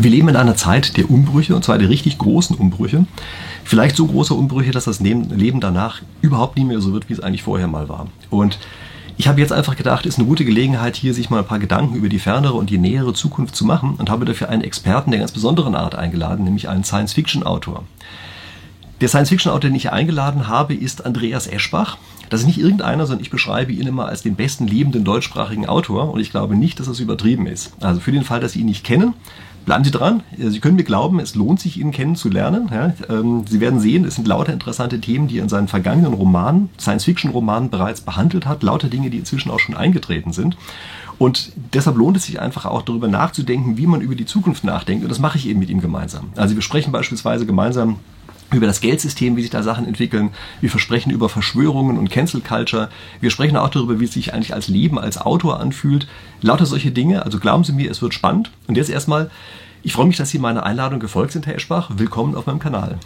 Wir leben in einer Zeit der Umbrüche, und zwar der richtig großen Umbrüche. Vielleicht so große Umbrüche, dass das Leben danach überhaupt nie mehr so wird, wie es eigentlich vorher mal war. Und ich habe jetzt einfach gedacht, ist eine gute Gelegenheit, hier sich mal ein paar Gedanken über die fernere und die nähere Zukunft zu machen und habe dafür einen Experten der ganz besonderen Art eingeladen, nämlich einen Science-Fiction-Autor. Der Science-Fiction-Autor, den ich eingeladen habe, ist Andreas Eschbach. Das ist nicht irgendeiner, sondern ich beschreibe ihn immer als den besten lebenden deutschsprachigen Autor und ich glaube nicht, dass das übertrieben ist. Also für den Fall, dass Sie ihn nicht kennen, Bleiben Sie dran. Sie können mir glauben, es lohnt sich, ihn kennenzulernen. Ja, ähm, Sie werden sehen, es sind lauter interessante Themen, die er in seinen vergangenen Romanen, Science-Fiction-Romanen bereits behandelt hat. Lauter Dinge, die inzwischen auch schon eingetreten sind. Und deshalb lohnt es sich einfach auch darüber nachzudenken, wie man über die Zukunft nachdenkt. Und das mache ich eben mit ihm gemeinsam. Also wir sprechen beispielsweise gemeinsam über das Geldsystem, wie sich da Sachen entwickeln. Wir versprechen über Verschwörungen und Cancel Culture. Wir sprechen auch darüber, wie es sich eigentlich als Leben als Autor anfühlt. Lauter solche Dinge. Also glauben Sie mir, es wird spannend. Und jetzt erstmal, ich freue mich, dass Sie meiner Einladung gefolgt sind, Herr Eschbach. Willkommen auf meinem Kanal.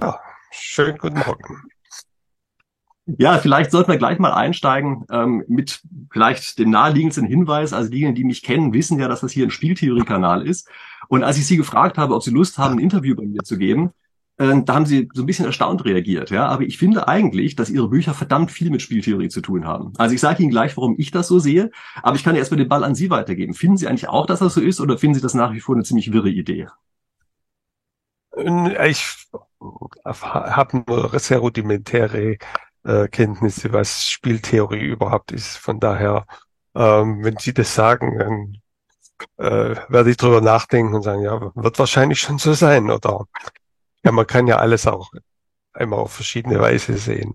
Ja, schönen guten Morgen. Ja, vielleicht sollten wir gleich mal einsteigen ähm, mit vielleicht dem naheliegendsten Hinweis. Also diejenigen, die mich kennen, wissen ja, dass das hier ein Spieltheorie-Kanal ist. Und als ich Sie gefragt habe, ob Sie Lust haben, ein Interview bei mir zu geben, äh, da haben sie so ein bisschen erstaunt reagiert, ja. Aber ich finde eigentlich, dass ihre Bücher verdammt viel mit Spieltheorie zu tun haben. Also ich sage Ihnen gleich, warum ich das so sehe, aber ich kann ja erstmal den Ball an Sie weitergeben. Finden Sie eigentlich auch, dass das so ist, oder finden Sie das nach wie vor eine ziemlich wirre Idee? Ich habe nur sehr rudimentäre äh, Kenntnisse, was Spieltheorie überhaupt ist. Von daher, ähm, wenn Sie das sagen, dann äh, werde ich drüber nachdenken und sagen, ja, wird wahrscheinlich schon so sein, oder ja, man kann ja alles auch einmal auf verschiedene Weise sehen.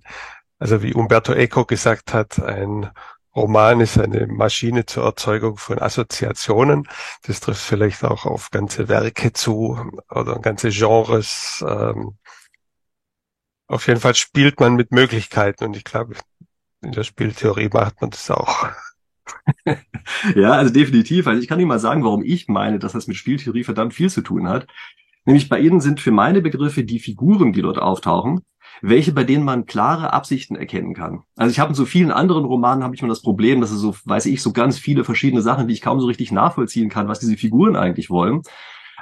Also wie Umberto Eco gesagt hat, ein Roman ist eine Maschine zur Erzeugung von Assoziationen. Das trifft vielleicht auch auf ganze Werke zu oder ganze Genres. Ähm, auf jeden Fall spielt man mit Möglichkeiten und ich glaube, in der Spieltheorie macht man das auch. ja, also definitiv. Also ich kann Ihnen mal sagen, warum ich meine, dass das mit Spieltheorie verdammt viel zu tun hat. Nämlich bei ihnen sind für meine Begriffe die Figuren, die dort auftauchen, welche bei denen man klare Absichten erkennen kann. Also ich habe in so vielen anderen Romanen habe ich immer das Problem, dass es so, weiß ich, so ganz viele verschiedene Sachen, die ich kaum so richtig nachvollziehen kann, was diese Figuren eigentlich wollen.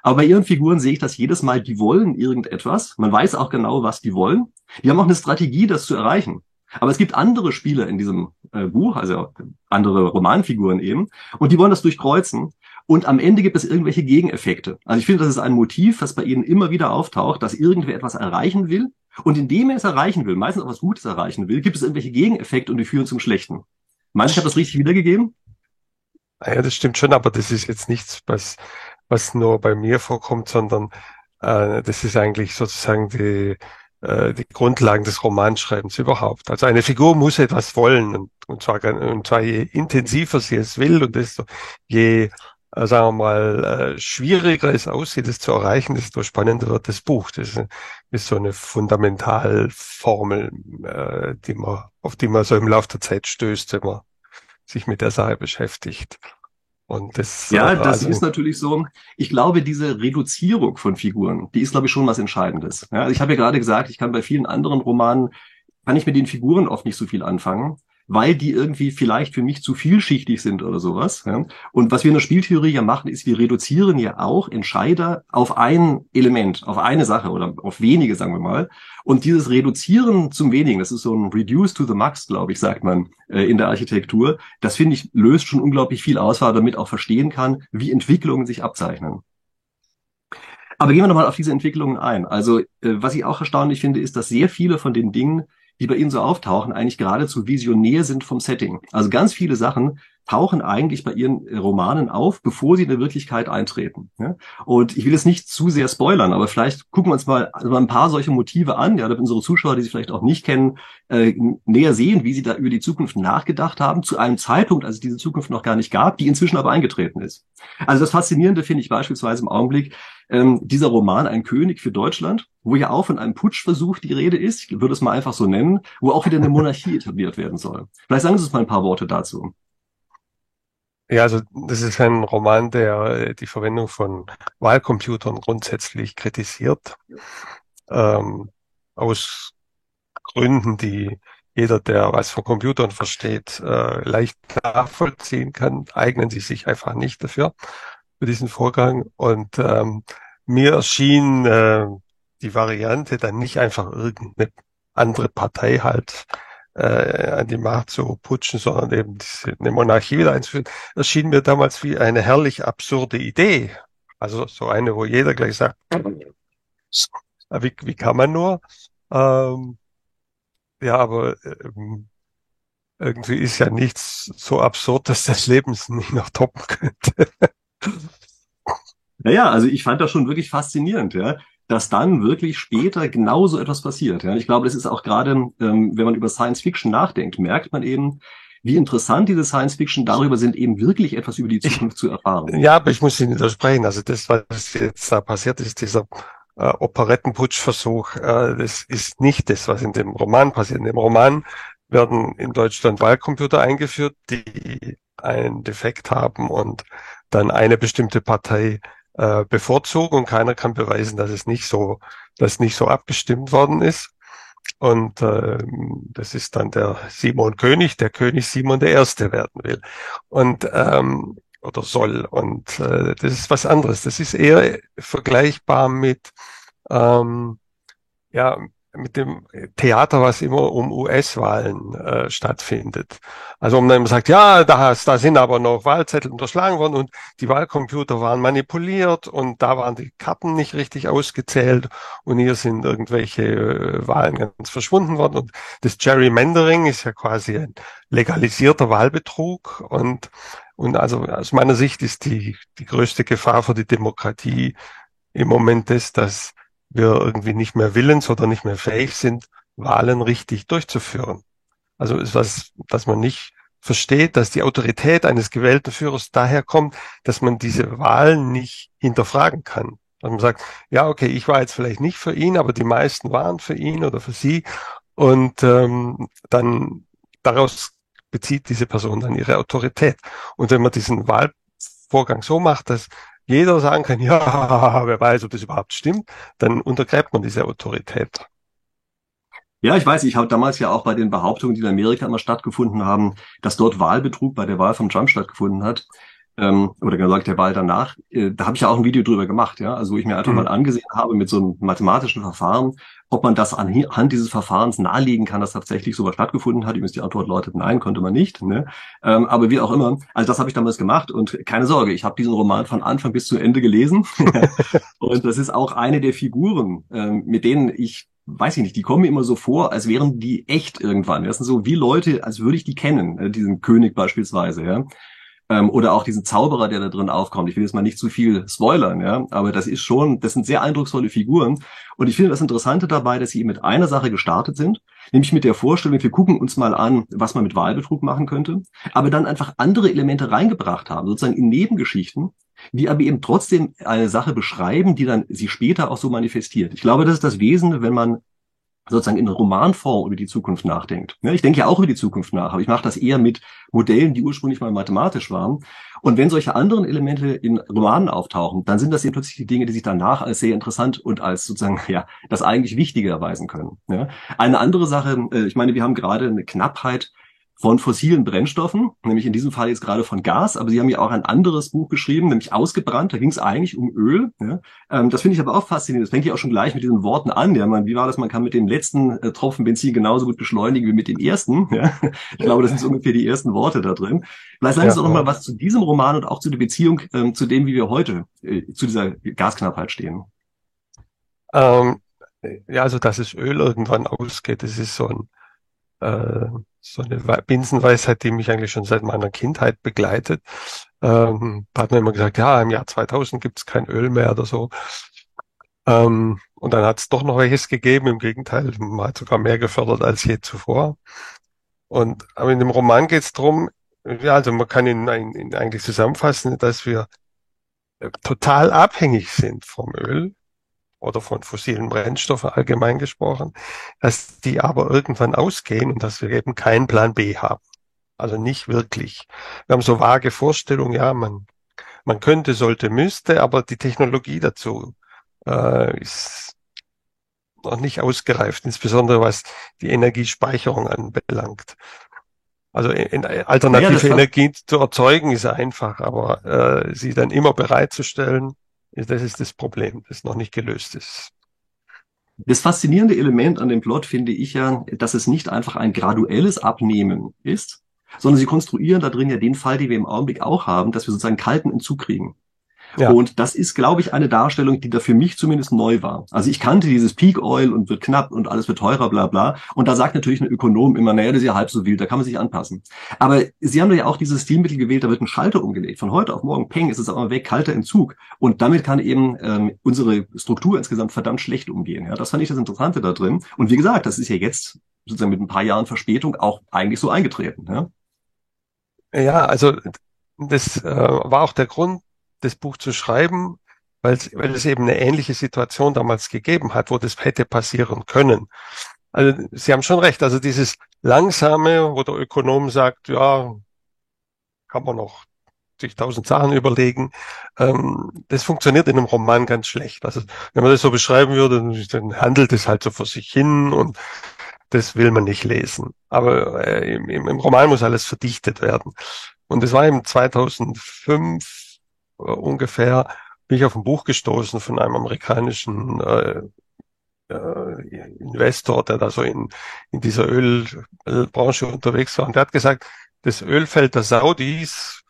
Aber bei ihren Figuren sehe ich das jedes Mal, die wollen irgendetwas. Man weiß auch genau, was die wollen. Die haben auch eine Strategie, das zu erreichen. Aber es gibt andere Spieler in diesem äh, Buch, also andere Romanfiguren eben, und die wollen das durchkreuzen. Und am Ende gibt es irgendwelche Gegeneffekte. Also ich finde, das ist ein Motiv, was bei Ihnen immer wieder auftaucht, dass irgendwer etwas erreichen will. Und indem er es erreichen will, meistens auch was Gutes erreichen will, gibt es irgendwelche Gegeneffekte und die führen zum Schlechten. Meinst du, ich habe das richtig wiedergegeben? Ja, das stimmt schon, aber das ist jetzt nichts, was, was nur bei mir vorkommt, sondern äh, das ist eigentlich sozusagen die, äh, die Grundlagen des Romanschreibens überhaupt. Also eine Figur muss etwas wollen und, und, zwar, und zwar je intensiver sie es will und desto je äh, sagen wir mal, äh, schwieriger es aussieht, es zu erreichen, desto spannender wird das Buch. Das ist so eine Fundamentalformel, äh, die man, auf die man so im Laufe der Zeit stößt, wenn man sich mit der Sache beschäftigt. Und das, ja, äh, das also, ist natürlich so. Ich glaube, diese Reduzierung von Figuren, die ist, glaube ich, schon was Entscheidendes. Ja, also ich habe ja gerade gesagt, ich kann bei vielen anderen Romanen, kann ich mit den Figuren oft nicht so viel anfangen weil die irgendwie vielleicht für mich zu vielschichtig sind oder sowas. Ja. Und was wir in der Spieltheorie ja machen, ist, wir reduzieren ja auch Entscheider auf ein Element, auf eine Sache oder auf wenige, sagen wir mal. Und dieses Reduzieren zum Wenigen, das ist so ein Reduce to the Max, glaube ich, sagt man äh, in der Architektur. Das finde ich löst schon unglaublich viel aus, weil damit auch verstehen kann, wie Entwicklungen sich abzeichnen. Aber gehen wir nochmal auf diese Entwicklungen ein. Also, äh, was ich auch erstaunlich finde, ist, dass sehr viele von den Dingen, die bei Ihnen so auftauchen, eigentlich geradezu visionär sind vom Setting. Also ganz viele Sachen tauchen eigentlich bei Ihren Romanen auf, bevor sie in der Wirklichkeit eintreten. Und ich will jetzt nicht zu sehr spoilern, aber vielleicht gucken wir uns mal also ein paar solche Motive an, ja, damit unsere Zuschauer, die Sie vielleicht auch nicht kennen, äh, näher sehen, wie Sie da über die Zukunft nachgedacht haben, zu einem Zeitpunkt, als es diese Zukunft noch gar nicht gab, die inzwischen aber eingetreten ist. Also das Faszinierende finde ich beispielsweise im Augenblick, ähm, dieser Roman Ein König für Deutschland, wo ja auch von einem Putschversuch die Rede ist, ich würde es mal einfach so nennen, wo auch wieder eine Monarchie etabliert werden soll. Vielleicht sagen Sie uns mal ein paar Worte dazu. Ja, also das ist ein Roman, der äh, die Verwendung von Wahlcomputern grundsätzlich kritisiert, ähm, aus Gründen, die jeder, der was von Computern versteht, äh, leicht nachvollziehen kann, eignen sie sich einfach nicht dafür. Für diesen Vorgang. Und ähm, mir erschien äh, die Variante dann nicht einfach irgendeine andere Partei halt äh, an die Macht zu putschen, sondern eben diese, eine Monarchie wieder einzuführen, erschien mir damals wie eine herrlich absurde Idee. Also so eine, wo jeder gleich sagt, wie, wie kann man nur? Ähm, ja, aber ähm, irgendwie ist ja nichts so absurd, dass das Leben es nicht noch toppen könnte. Naja, also ich fand das schon wirklich faszinierend, ja, dass dann wirklich später genauso etwas passiert. Ja. Ich glaube, das ist auch gerade, ähm, wenn man über Science Fiction nachdenkt, merkt man eben, wie interessant diese Science Fiction darüber sind, eben wirklich etwas über die Zukunft zu erfahren. Ja, aber ich muss Ihnen widersprechen. Also das, was jetzt da passiert ist, dieser äh, Operettenputschversuch, äh, das ist nicht das, was in dem Roman passiert. In dem Roman werden in Deutschland Wahlcomputer eingeführt, die einen Defekt haben und dann eine bestimmte Partei äh, bevorzugen und keiner kann beweisen, dass es nicht so, dass nicht so abgestimmt worden ist. Und äh, das ist dann der Simon König, der König Simon der Erste werden will. Und ähm, oder soll. Und äh, das ist was anderes. Das ist eher vergleichbar mit ähm, ja mit dem Theater, was immer um US-Wahlen äh, stattfindet. Also um dann sagt, ja, da, da sind aber noch Wahlzettel unterschlagen worden und die Wahlcomputer waren manipuliert und da waren die Karten nicht richtig ausgezählt und hier sind irgendwelche äh, Wahlen ganz verschwunden worden. Und das Gerrymandering ist ja quasi ein legalisierter Wahlbetrug und und also aus meiner Sicht ist die, die größte Gefahr für die Demokratie im Moment das, dass wir irgendwie nicht mehr willens oder nicht mehr fähig sind, Wahlen richtig durchzuführen. Also ist was, dass man nicht versteht, dass die Autorität eines gewählten Führers daher kommt, dass man diese Wahlen nicht hinterfragen kann. Dass man sagt, ja, okay, ich war jetzt vielleicht nicht für ihn, aber die meisten waren für ihn oder für sie. Und ähm, dann daraus bezieht diese Person dann ihre Autorität. Und wenn man diesen Wahlvorgang so macht, dass jeder sagen kann, ja, wer weiß, ob das überhaupt stimmt, dann untergräbt man diese Autorität. Ja, ich weiß, ich habe damals ja auch bei den Behauptungen, die in Amerika immer stattgefunden haben, dass dort Wahlbetrug bei der Wahl von Trump stattgefunden hat, ähm, oder gesagt der Wahl danach, äh, da habe ich ja auch ein Video drüber gemacht, ja, also wo ich mir einfach mhm. mal angesehen habe mit so einem mathematischen Verfahren, ob man das anhand dieses Verfahrens nahelegen kann, dass tatsächlich sowas stattgefunden hat. Übrigens die Antwort lautet nein, konnte man nicht. Ne? Ähm, aber wie auch immer, also das habe ich damals gemacht und keine Sorge, ich habe diesen Roman von Anfang bis zu Ende gelesen und das ist auch eine der Figuren, ähm, mit denen ich weiß ich nicht, die kommen mir immer so vor, als wären die echt irgendwann. Das sind so wie Leute, als würde ich die kennen, äh, diesen König beispielsweise, ja. Ähm, oder auch diesen Zauberer, der da drin aufkommt. Ich will jetzt mal nicht zu viel spoilern, ja, aber das ist schon, das sind sehr eindrucksvolle Figuren. Und ich finde das Interessante dabei, dass sie mit einer Sache gestartet sind, nämlich mit der Vorstellung, wir gucken uns mal an, was man mit Wahlbetrug machen könnte, aber dann einfach andere Elemente reingebracht haben, sozusagen in Nebengeschichten, die aber eben trotzdem eine Sache beschreiben, die dann sich später auch so manifestiert. Ich glaube, das ist das Wesen, wenn man sozusagen in Romanform über die Zukunft nachdenkt. Ich denke ja auch über die Zukunft nach, aber ich mache das eher mit Modellen, die ursprünglich mal mathematisch waren. Und wenn solche anderen Elemente in Romanen auftauchen, dann sind das eben plötzlich die Dinge, die sich danach als sehr interessant und als sozusagen ja das eigentlich Wichtige erweisen können. Eine andere Sache, äh, ich meine, wir haben gerade eine Knappheit von fossilen Brennstoffen, nämlich in diesem Fall jetzt gerade von Gas, aber sie haben ja auch ein anderes Buch geschrieben, nämlich Ausgebrannt, da ging es eigentlich um Öl. Ja. Ähm, das finde ich aber auch faszinierend. Das fängt ja auch schon gleich mit diesen Worten an. Ja, man, wie war das? Man kann mit den letzten äh, Tropfen Benzin genauso gut beschleunigen wie mit den ersten. Ja. Ich glaube, das sind so ungefähr die ersten Worte da drin. Vielleicht sagen Sie ja, doch noch mal was zu diesem Roman und auch zu der Beziehung ähm, zu dem, wie wir heute äh, zu dieser Gasknappheit stehen. Ähm, ja, also dass es Öl irgendwann ausgeht, das ist so ein äh, so eine Binsenweisheit, die mich eigentlich schon seit meiner Kindheit begleitet. Ähm, hat man immer gesagt, ja, im Jahr 2000 gibt es kein Öl mehr oder so. Ähm, und dann hat es doch noch welches gegeben. Im Gegenteil, man hat sogar mehr gefördert als je zuvor. Und aber in dem Roman geht es darum, ja, also man kann ihn, ihn eigentlich zusammenfassen, dass wir total abhängig sind vom Öl oder von fossilen Brennstoffen allgemein gesprochen, dass die aber irgendwann ausgehen und dass wir eben keinen Plan B haben. Also nicht wirklich. Wir haben so vage Vorstellungen, ja, man, man könnte, sollte, müsste, aber die Technologie dazu äh, ist noch nicht ausgereift, insbesondere was die Energiespeicherung anbelangt. Also alternative ja, Energie zu erzeugen ist einfach, aber äh, sie dann immer bereitzustellen, das ist das Problem, das noch nicht gelöst ist. Das faszinierende Element an dem Plot finde ich ja, dass es nicht einfach ein graduelles Abnehmen ist, sondern sie konstruieren da drin ja den Fall, den wir im Augenblick auch haben, dass wir sozusagen kalten Entzug kriegen. Ja. Und das ist, glaube ich, eine Darstellung, die da für mich zumindest neu war. Also ich kannte dieses Peak Oil und wird knapp und alles wird teurer, bla bla. Und da sagt natürlich ein Ökonom immer, naja, das ist ja halb so wild, da kann man sich anpassen. Aber sie haben ja auch dieses Stilmittel gewählt, da wird ein Schalter umgelegt. Von heute auf morgen, peng, ist es aber weg, kalter Entzug. Und damit kann eben ähm, unsere Struktur insgesamt verdammt schlecht umgehen. Ja, das fand ich das Interessante da drin. Und wie gesagt, das ist ja jetzt sozusagen mit ein paar Jahren Verspätung auch eigentlich so eingetreten. Ja, ja also das äh, war auch der Grund, das Buch zu schreiben, weil, es eben eine ähnliche Situation damals gegeben hat, wo das hätte passieren können. Also Sie haben schon recht, also dieses langsame, wo der Ökonom sagt, ja, kann man noch sich tausend Sachen überlegen, ähm, das funktioniert in einem Roman ganz schlecht. Also wenn man das so beschreiben würde, dann handelt es halt so vor sich hin und das will man nicht lesen. Aber äh, im, im Roman muss alles verdichtet werden. Und es war eben 2005 äh, ungefähr bin ich auf ein Buch gestoßen von einem amerikanischen äh, äh, Investor, der da so in, in dieser Ölbranche unterwegs war. Und der hat gesagt, das Ölfeld der Saudis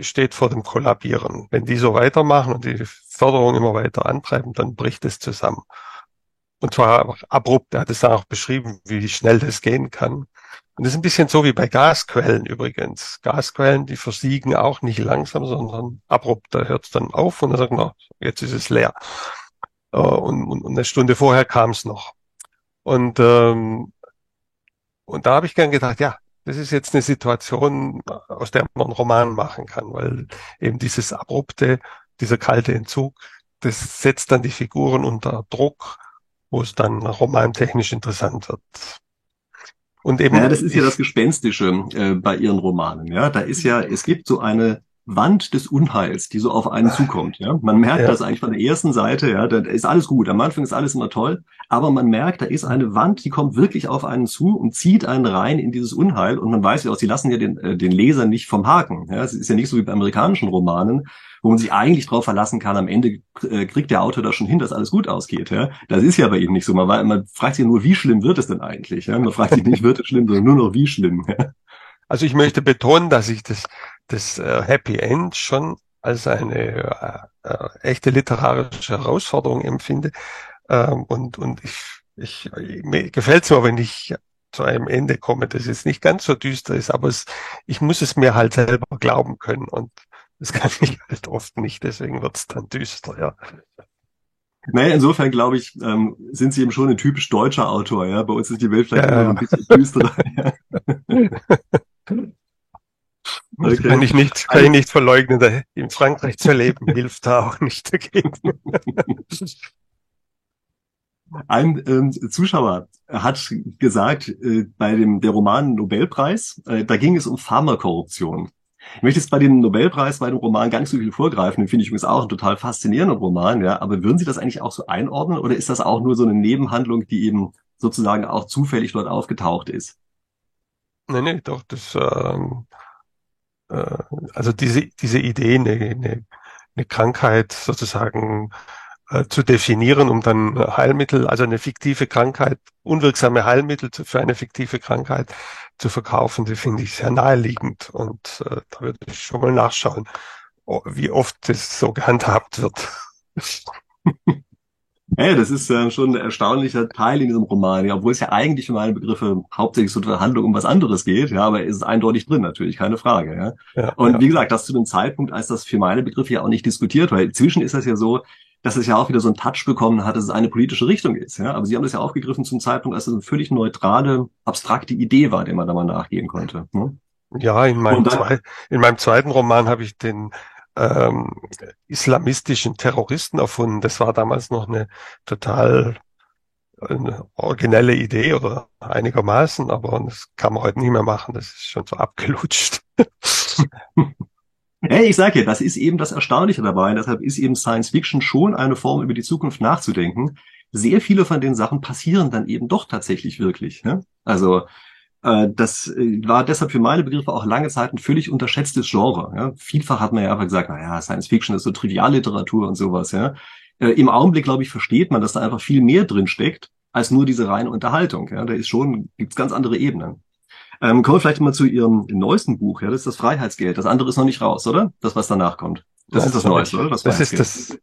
steht vor dem Kollabieren. Wenn die so weitermachen und die Förderung immer weiter antreiben, dann bricht es zusammen. Und zwar abrupt. Er hat es dann auch beschrieben, wie schnell das gehen kann. Und das ist ein bisschen so wie bei Gasquellen übrigens. Gasquellen, die versiegen auch nicht langsam, sondern abrupt. Da hört es dann auf und dann sagt man, jetzt ist es leer. Äh, und, und, und eine Stunde vorher kam es noch. Und, ähm, und da habe ich gern gedacht, ja, das ist jetzt eine Situation, aus der man einen Roman machen kann, weil eben dieses abrupte, dieser kalte Entzug, das setzt dann die Figuren unter Druck, wo es dann romantechnisch interessant wird. Und eben. Ja, das ist ja das Gespenstische äh, bei ihren Romanen. Ja, da ist ja, es gibt so eine Wand des Unheils, die so auf einen zukommt. Ja, man merkt ja. das eigentlich von der ersten Seite. Ja, da ist alles gut. Am Anfang ist alles immer toll, aber man merkt, da ist eine Wand, die kommt wirklich auf einen zu und zieht einen rein in dieses Unheil. Und man weiß ja auch, sie lassen ja den, äh, den Leser nicht vom Haken. Ja, es ist ja nicht so wie bei amerikanischen Romanen, wo man sich eigentlich darauf verlassen kann, am Ende äh, kriegt der Autor das schon hin, dass alles gut ausgeht. Ja? Das ist ja bei ihm nicht so. Man, man fragt sich nur, wie schlimm wird es denn eigentlich? Ja? Man fragt sich nicht, wird es schlimm, sondern nur noch, wie schlimm. Ja? Also ich möchte betonen, dass ich das, das äh, Happy End schon als eine äh, äh, echte literarische Herausforderung empfinde. Ähm, und und ich, ich mir gefällt es mir, wenn ich zu einem Ende komme, das jetzt nicht ganz so düster ist, aber es, ich muss es mir halt selber glauben können. Und das kann ich halt oft nicht, deswegen wird's dann düster, ja. Naja, insofern glaube ich, ähm, sind sie eben schon ein typisch deutscher Autor, ja. Bei uns ist die Welt vielleicht ja, immer ein bisschen düsterer. Okay. Das kann ich nicht, kann ich nicht verleugnen. In Frankreich zu leben hilft da auch nicht dagegen. Ein ähm, Zuschauer hat gesagt, äh, bei dem der Roman Nobelpreis, äh, da ging es um Pharmakorruption. Ich möchte jetzt bei dem Nobelpreis, bei dem Roman gar nicht so viel vorgreifen. Den finde ich übrigens auch einen total faszinierenden Roman, ja. Aber würden Sie das eigentlich auch so einordnen oder ist das auch nur so eine Nebenhandlung, die eben sozusagen auch zufällig dort aufgetaucht ist? Nee, nee, doch, das, ähm, äh, also diese, diese Idee, eine, eine, eine Krankheit sozusagen äh, zu definieren, um dann Heilmittel, also eine fiktive Krankheit, unwirksame Heilmittel für eine fiktive Krankheit zu verkaufen, die finde ich sehr naheliegend. Und äh, da würde ich schon mal nachschauen, wie oft das so gehandhabt wird. Hey, das ist äh, schon ein erstaunlicher Teil in diesem Roman, ja, obwohl es ja eigentlich für meine Begriffe hauptsächlich so eine Handlung um was anderes geht, ja, aber es ist eindeutig drin, natürlich, keine Frage, ja. ja und ja. wie gesagt, das zu dem Zeitpunkt, als das für meine Begriffe ja auch nicht diskutiert, weil inzwischen ist das ja so, dass es ja auch wieder so einen Touch bekommen hat, dass es eine politische Richtung ist. Ja? Aber sie haben das ja aufgegriffen zum Zeitpunkt, als es eine völlig neutrale, abstrakte Idee war, der man da mal nachgehen konnte. Ne? Ja, in meinem, dann, zwei, in meinem zweiten Roman habe ich den ähm, islamistischen Terroristen erfunden. Das war damals noch eine total eine originelle Idee oder einigermaßen, aber das kann man heute nicht mehr machen. Das ist schon so abgelutscht. Hey, ich sage ja, das ist eben das Erstaunliche dabei. Deshalb ist eben Science Fiction schon eine Form, über die Zukunft nachzudenken. Sehr viele von den Sachen passieren dann eben doch tatsächlich wirklich. Ne? Also Äh, das äh, war deshalb für meine Begriffe auch lange Zeit ein völlig unterschätztes Genre. Ja. Vielfach hat man ja einfach gesagt, naja, Science Fiction ist so Trivialliteratur und sowas. Ja. Äh, Im Augenblick, glaube ich, versteht man, dass da einfach viel mehr drin steckt als nur diese reine Unterhaltung. Ja. Da ist schon, gibt's ganz andere Ebenen. Ähm, kommen wir vielleicht mal zu Ihrem neuesten Buch. Ja, das ist das Freiheitsgeld. Das andere ist noch nicht raus, oder? Das, was danach kommt. Das, das ist das Neueste, oder? Das, das ist das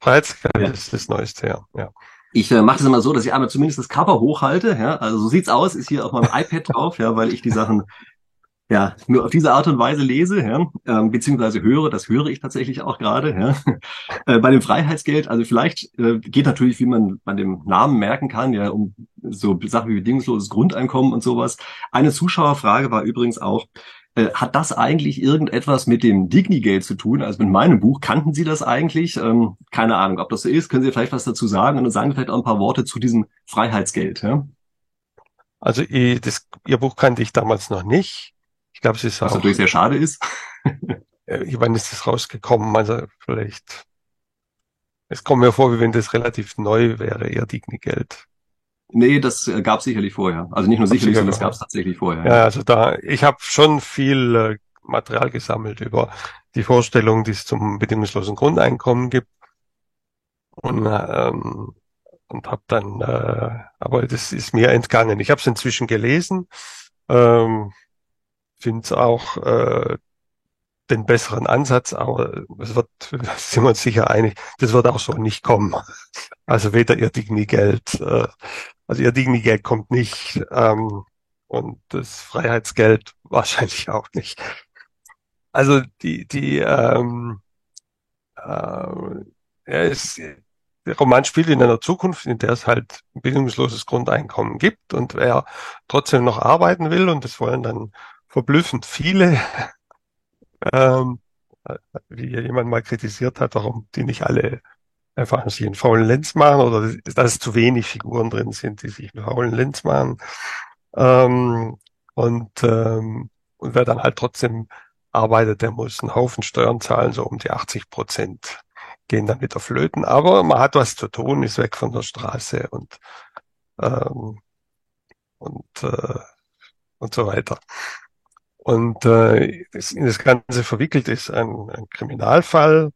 Freiheitsgeld, ja. ist das Neueste, ja. ja. Ich äh, mache das immer so, dass ich einmal zumindest das Cover hochhalte. Ja, also so sieht's aus, ist hier auf meinem iPad drauf, ja, weil ich die Sachen ja nur auf diese Art und Weise lese, ja, ähm, beziehungsweise höre. Das höre ich tatsächlich auch gerade. Ja. Äh, bei dem Freiheitsgeld, also vielleicht äh, geht natürlich, wie man bei dem Namen merken kann, ja, um so Sachen wie bedingungsloses Grundeinkommen und sowas. Eine Zuschauerfrage war übrigens auch, äh, hat das eigentlich irgendetwas mit dem Digni-Geld zu tun? Also mit meinem Buch, kannten Sie das eigentlich? Ähm, keine Ahnung, ob das so ist. Können Sie vielleicht was dazu sagen und dann sagen vielleicht auch ein paar Worte zu diesem Freiheitsgeld? Ja? Also ich, das, Ihr Buch kannte ich damals noch nicht. Ich glaube, es ist was auch, natürlich sehr schade ist. äh, wann ist das rausgekommen? Also vielleicht. Es kommt mir vor, wie wenn das relativ neu wäre, Ihr Digni-Geld. Nee, das äh, gab sicherlich vorher. Also nicht nur sicherlich, sondern es gab es tatsächlich vorher. Ja, also da, ich habe schon viel äh, Material gesammelt über die Vorstellung, die es zum bedingungslosen Grundeinkommen gibt. Und, ähm, und habe dann, äh, aber das ist mir entgangen. Ich habe es inzwischen gelesen, ähm, finde es auch äh, den besseren Ansatz, aber es wird, sind wir uns sicher einig, das wird auch so nicht kommen. Also weder ihr Digni-Geld äh, also ihr Digni-Geld kommt nicht ähm, und das Freiheitsgeld wahrscheinlich auch nicht. Also die, die ähm, äh, er ist, der Roman spielt in einer Zukunft, in der es halt ein bildungsloses Grundeinkommen gibt und wer trotzdem noch arbeiten will, und das wollen dann verblüffend viele, ähm, wie jemand mal kritisiert hat, warum die nicht alle einfach sich einen faulen Lenz machen oder dass zu wenig Figuren drin sind, die sich einen faulen Lenz machen. Ähm, und, ähm, und wer dann halt trotzdem arbeitet, der muss einen Haufen Steuern zahlen, so um die 80 Prozent gehen dann wieder flöten. Aber man hat was zu tun, ist weg von der Straße und, ähm, und, äh, und so weiter. Und äh, das, das Ganze verwickelt ist ein, ein Kriminalfall,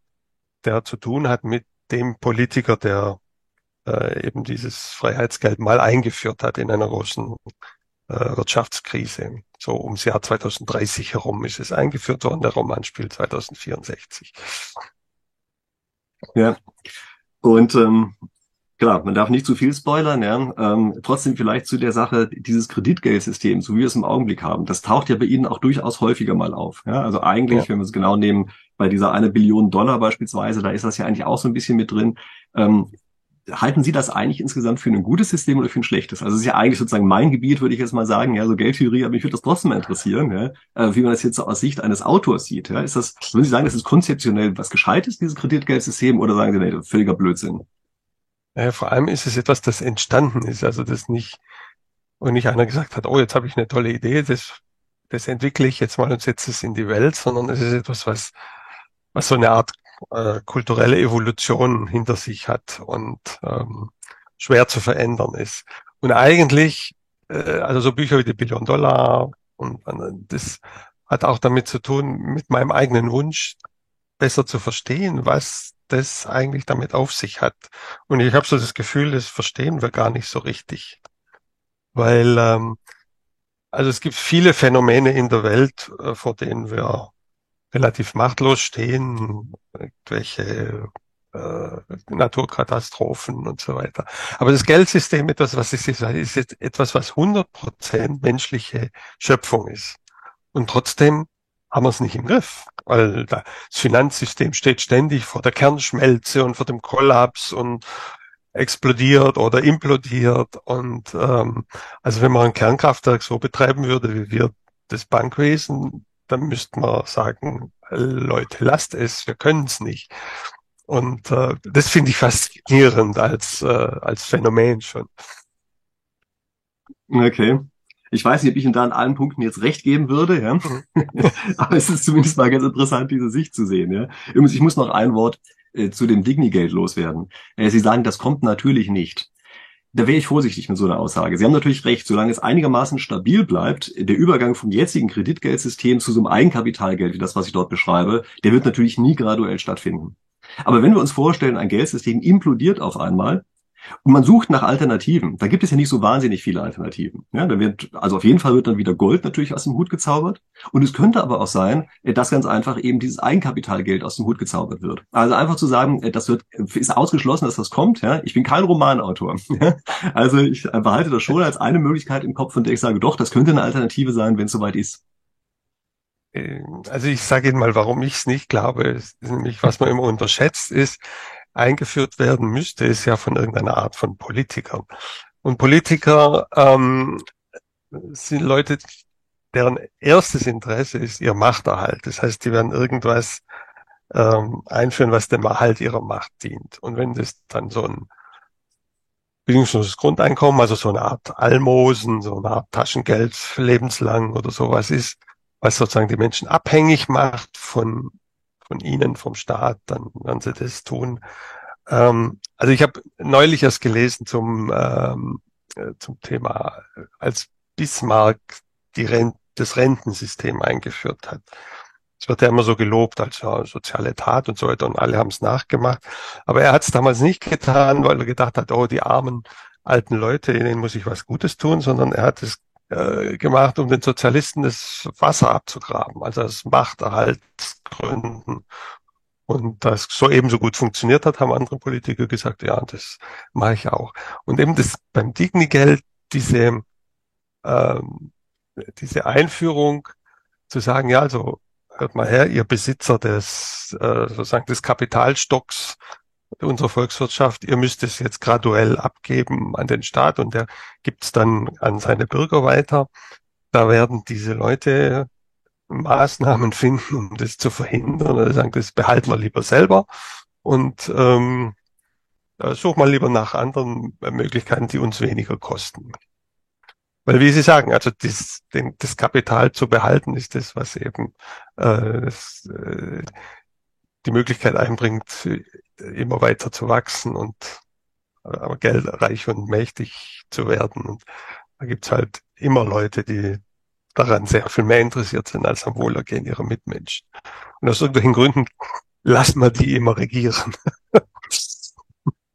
der zu tun hat mit dem Politiker, der äh, eben dieses Freiheitsgeld mal eingeführt hat in einer großen äh, Wirtschaftskrise. So ums Jahr 2030 herum ist es eingeführt worden. Der Roman spielt 2064. Ja, und ähm, klar, man darf nicht zu viel spoilern. Ja. Ähm, trotzdem vielleicht zu der Sache dieses Kreditgeldsystem, so wie wir es im Augenblick haben. Das taucht ja bei Ihnen auch durchaus häufiger mal auf. Ja. Also eigentlich, ja. wenn wir es genau nehmen, bei dieser eine Billion Dollar beispielsweise, da ist das ja eigentlich auch so ein bisschen mit drin. Ähm, halten Sie das eigentlich insgesamt für ein gutes System oder für ein schlechtes? Also es ist ja eigentlich sozusagen mein Gebiet, würde ich jetzt mal sagen, ja, so Geldtheorie, aber mich würde das trotzdem mal interessieren, ja, äh, wie man das jetzt so aus Sicht eines Autors sieht. Ja. Ist das, würden Sie sagen, das ist konzeptionell was Gescheites, dieses Kreditgeldsystem, oder sagen Sie, nee, völliger Blödsinn? Ja, vor allem ist es etwas, das entstanden ist, also das nicht, und nicht einer gesagt hat, oh, jetzt habe ich eine tolle Idee, das, das entwickle ich jetzt mal und setze es in die Welt, sondern es ist etwas, was was so eine Art äh, kulturelle Evolution hinter sich hat und ähm, schwer zu verändern ist. Und eigentlich, äh, also so Bücher wie die Billion Dollar und äh, das hat auch damit zu tun, mit meinem eigenen Wunsch besser zu verstehen, was das eigentlich damit auf sich hat. Und ich habe so das Gefühl, das verstehen wir gar nicht so richtig. Weil, ähm, also es gibt viele Phänomene in der Welt, äh, vor denen wir relativ machtlos stehen, irgendwelche äh, Naturkatastrophen und so weiter. Aber das Geldsystem, etwas, was ich sage, ist jetzt etwas, was 100 Prozent menschliche Schöpfung ist. Und trotzdem haben wir es nicht im Griff, weil das Finanzsystem steht ständig vor der Kernschmelze und vor dem Kollaps und explodiert oder implodiert. Und ähm, also wenn man ein Kernkraftwerk so betreiben würde, wie wir das Bankwesen, dann müsste man sagen, Leute, lasst es, wir können es nicht. Und äh, das finde ich faszinierend als, äh, als Phänomen schon. Okay. Ich weiß nicht, ob ich Ihnen da an allen Punkten jetzt recht geben würde, ja. Mhm. Aber es ist zumindest mal ganz interessant, diese Sicht zu sehen, ja. Übrigens, ich muss noch ein Wort äh, zu dem Digni-Geld loswerden. Äh, Sie sagen, das kommt natürlich nicht. da wäre ich vorsichtig mit so einer Aussage. Sie haben natürlich recht, solange es einigermaßen stabil bleibt, der Übergang vom jetzigen Kreditgeldsystem zu so einem Eigenkapitalgeld, wie das, was ich dort beschreibe, der wird natürlich nie graduell stattfinden. Aber wenn wir uns vorstellen, ein Geldsystem implodiert auf einmal, und man sucht nach Alternativen. Da gibt es ja nicht so wahnsinnig viele Alternativen. Ja, da wird, also auf jeden Fall wird dann wieder Gold natürlich aus dem Hut gezaubert. Und es könnte aber auch sein, äh, dass ganz einfach eben dieses Eigenkapitalgeld aus dem Hut gezaubert wird. Also einfach zu sagen, äh, das wird, ist ausgeschlossen, dass das kommt. Ja, ich bin kein Romanautor. also ich behalte das schon als eine Möglichkeit im Kopf, von der ich sage, doch, das könnte eine Alternative sein, wenn es soweit ist. Ähm, also ich sage Ihnen mal, warum ich es nicht glaube. Nämlich, was man immer unterschätzt, ist, eingeführt werden müsste, ist ja von irgendeiner Art von Politikern. Und Politiker ähm, sind Leute, deren erstes Interesse ist ihr Machterhalt. Das heißt, die werden irgendwas ähm, einführen, was dem Erhalt ihrer Macht dient. Und wenn das dann so ein bedingungsloses Grundeinkommen, also so eine Art Almosen, so eine Art Taschengeld lebenslang oder sowas ist, was sozusagen die Menschen abhängig macht von von Ihnen, vom Staat, dann werden Sie das tun. Ähm, also ich habe neulich erst gelesen zum, ähm, äh, zum Thema, als Bismarck die Rent das Rentensystem eingeführt hat. Es wird ja immer so gelobt als ja, soziale Tat und so weiter und alle haben es nachgemacht. Aber er hat es damals nicht getan, weil er gedacht hat, oh, die armen alten Leute, ihnen muss ich was Gutes tun, sondern er hat es äh, gemacht, um den Sozialisten das Wasser abzugraben, also aus Machterhaltsgründen. Und das so ebenso gut funktioniert hat, haben andere Politiker gesagt, ja, das mache ich auch. Und eben das beim Digni-Geld, diese, ähm, diese Einführung zu sagen, ja, also hört mal her, ihr Besitzer des, äh, sozusagen des Kapitalstocks unserer Volkswirtschaft, ihr müsst es jetzt graduell abgeben an den Staat und der gibt es dann an seine Bürger weiter. Da werden diese Leute Maßnahmen finden, um das zu verhindern. Oder sagen, das behalten wir lieber selber und ähm, suchen wir lieber nach anderen Möglichkeiten, die uns weniger kosten. Weil wie Sie sagen, also das, den, das Kapital zu behalten ist das, was eben äh, das, äh, die Möglichkeit einbringt, immer weiter zu wachsen und aber geldreich und mächtig zu werden. Und da gibt's halt immer Leute, die daran sehr viel mehr interessiert sind als am Wohlergehen ihrer Mitmenschen. Und aus irgendwelchen Gründen lassen wir die immer regieren.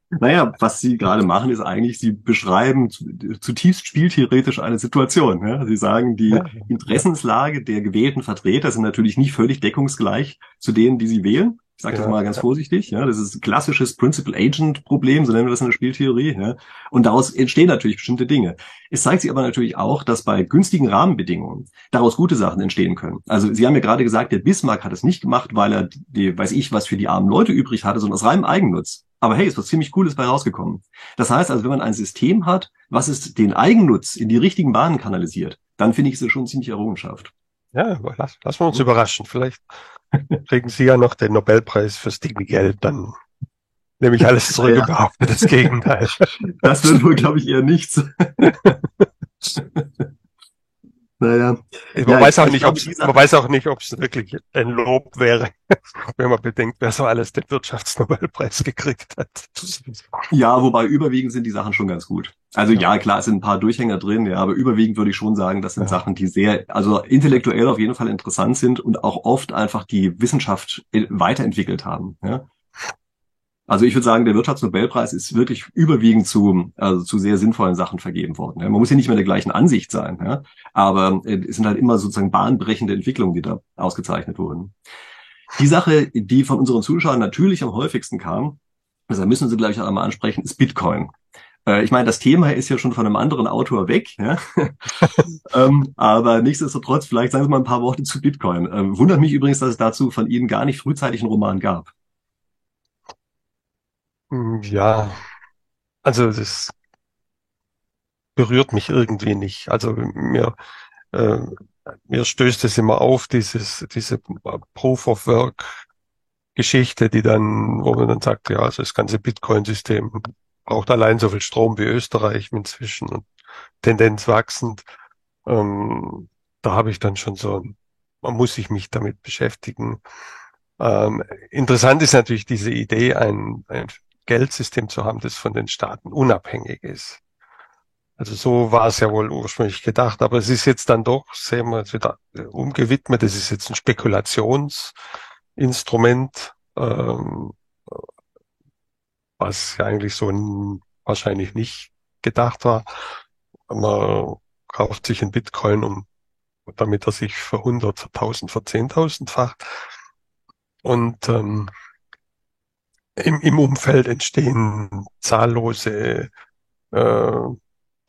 Naja, was Sie gerade machen, ist eigentlich, Sie beschreiben zutiefst spieltheoretisch eine Situation. Ja? Sie sagen, die Interessenslage der gewählten Vertreter sind natürlich nicht völlig deckungsgleich zu denen, die Sie wählen. Ich sage ja, das mal ganz vorsichtig. Ja, das ist ein klassisches Principal-Agent-Problem, so nennen wir das in der Spieltheorie. Ja. Und daraus entstehen natürlich bestimmte Dinge. Es zeigt sich aber natürlich auch, dass bei günstigen Rahmenbedingungen daraus gute Sachen entstehen können. Also Sie haben ja gerade gesagt, der Bismarck hat es nicht gemacht, weil er, die, weiß ich, was für die armen Leute übrig hatte, sondern aus reinem Eigennutz. Aber hey, ist was ziemlich Cooles bei rausgekommen. Das heißt also, wenn man ein System hat, was es den Eigennutz in die richtigen Bahnen kanalisiert, dann finde ich es schon ziemlich Errungenschaft. Ja, lass, lassen wir uns überraschen. Vielleicht kriegen Sie ja noch den Nobelpreis fürs Geld, dann nehme ich alles zurück ja. und behaupte das Gegenteil. Das wird wohl, glaube ich, eher nichts. Naja. Man, ja, weiß, auch nicht, ob's, man weiß auch nicht, ob es wirklich ein Lob wäre, wenn man bedenkt, wer so alles den Wirtschaftsnobelpreis gekriegt hat. Ja, wobei überwiegend sind die Sachen schon ganz gut. Also ja, klar, es sind ein paar Durchhänger drin, ja, aber überwiegend würde ich schon sagen, das sind ja. Sachen, die sehr, also intellektuell auf jeden Fall interessant sind und auch oft einfach die Wissenschaft weiterentwickelt haben. Ja. Also ich würde sagen, der Wirtschaftsnobelpreis ist wirklich überwiegend zu, also zu sehr sinnvollen Sachen vergeben worden. Man muss ja nicht mehr der gleichen Ansicht sein, ja, aber äh, es sind halt immer sozusagen bahnbrechende Entwicklungen, die da ausgezeichnet wurden. Die Sache, die von unseren Zuschauern natürlich am häufigsten kam, also müssen Sie gleich auch einmal ansprechen, ist Bitcoin. Äh, ich meine, das Thema ist ja schon von einem anderen Autor weg, ja? ähm, aber nichtsdestotrotz, vielleicht sagen Sie mal ein paar Worte zu Bitcoin. Ähm, wundert mich übrigens, dass es dazu von Ihnen gar nicht frühzeitig einen Roman gab. Hm, ja, also das berührt mich irgendwie nicht. Also mir, äh, mir stößt es immer auf, dieses, diese Proof of Work Geschichte, die dann, wo man dann sagt, ja, also das ganze Bitcoin-System braucht allein so viel Strom wie Österreich inzwischen und Tendenz wachsend. Ähm, da habe ich dann schon so, man muss sich mich damit beschäftigen. Ähm, interessant ist natürlich diese Idee, ein, ein Geldsystem zu haben, das von den Staaten unabhängig ist. Also so war es ja wohl ursprünglich gedacht, aber es ist jetzt dann doch, sehen wir jetzt wieder umgewidmet, es ist jetzt ein Spekulationsinstrument, ähm, was ja eigentlich so ein, wahrscheinlich nicht gedacht war. Man kauft sich ein Bitcoin, um, damit er sich für 100, für 1000, für 10.000 facht. Und ähm, im, im Umfeld entstehen zahllose äh,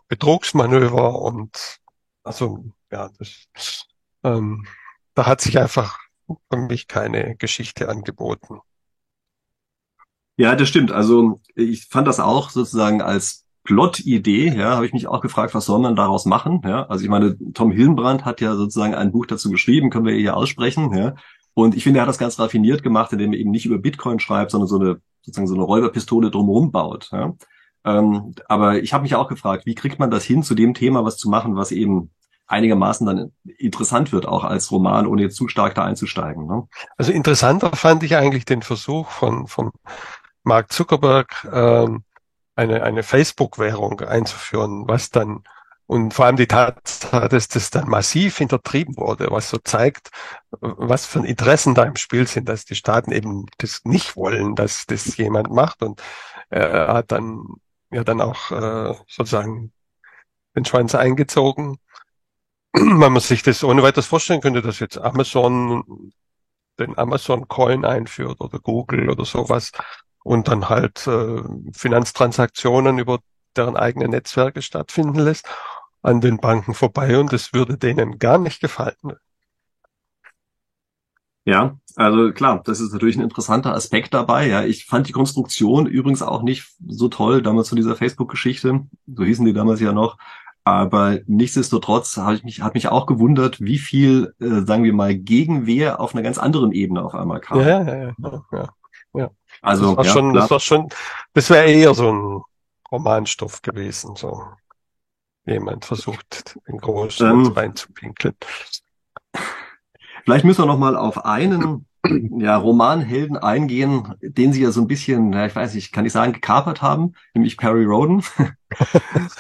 Betrugsmanöver und also ja, das, ähm, da hat sich einfach für keine Geschichte angeboten. Ja, das stimmt. Also ich fand das auch sozusagen als Plot-Idee, ja, habe ich mich auch gefragt, was soll man daraus machen? Ja, also ich meine, Tom Hillenbrand hat ja sozusagen ein Buch dazu geschrieben, können wir hier aussprechen, ja. Und ich finde, er hat das ganz raffiniert gemacht, indem er eben nicht über Bitcoin schreibt, sondern so eine sozusagen so eine Räuberpistole drumherum baut. Ja? Ähm, aber ich habe mich auch gefragt, wie kriegt man das hin, zu dem Thema was zu machen, was eben einigermaßen dann interessant wird, auch als Roman, ohne jetzt zu stark da einzusteigen. Ne? Also interessanter fand ich eigentlich den Versuch von, von Mark Zuckerberg, ähm, eine, eine Facebook-Währung einzuführen, was dann und vor allem die Tatsache, dass das dann massiv hintertrieben wurde, was so zeigt, was für Interessen da im Spiel sind, dass die Staaten eben das nicht wollen, dass das jemand macht. Und er hat dann ja dann auch äh, sozusagen den Schwanz eingezogen. Wenn man sich das ohne weiteres vorstellen könnte, dass jetzt Amazon den Amazon Coin einführt oder Google oder sowas und dann halt äh, Finanztransaktionen über deren eigene Netzwerke stattfinden lässt an den Banken vorbei und es würde denen gar nicht gefallen. Ja, also klar, das ist natürlich ein interessanter Aspekt dabei. Ja, ich fand die Konstruktion übrigens auch nicht so toll damals von dieser Facebook-Geschichte. So hießen die damals ja noch. Aber nichtsdestotrotz habe ich mich, hat mich auch gewundert, wie viel, äh, sagen wir mal, Gegenwehr auf einer ganz anderen Ebene auf einmal kam. Ja, ja, ja, ja. ja. Also, das war ja, schon, klar. das war schon, das wäre eher so ein Romanstoff gewesen, so jemand versucht, den großen ähm, reinzupinkeln. Vielleicht müssen wir noch mal auf einen ja, Romanhelden eingehen, den sie ja so ein bisschen, ja, ich weiß nicht, kann ich sagen, gekapert haben, nämlich Perry Roden.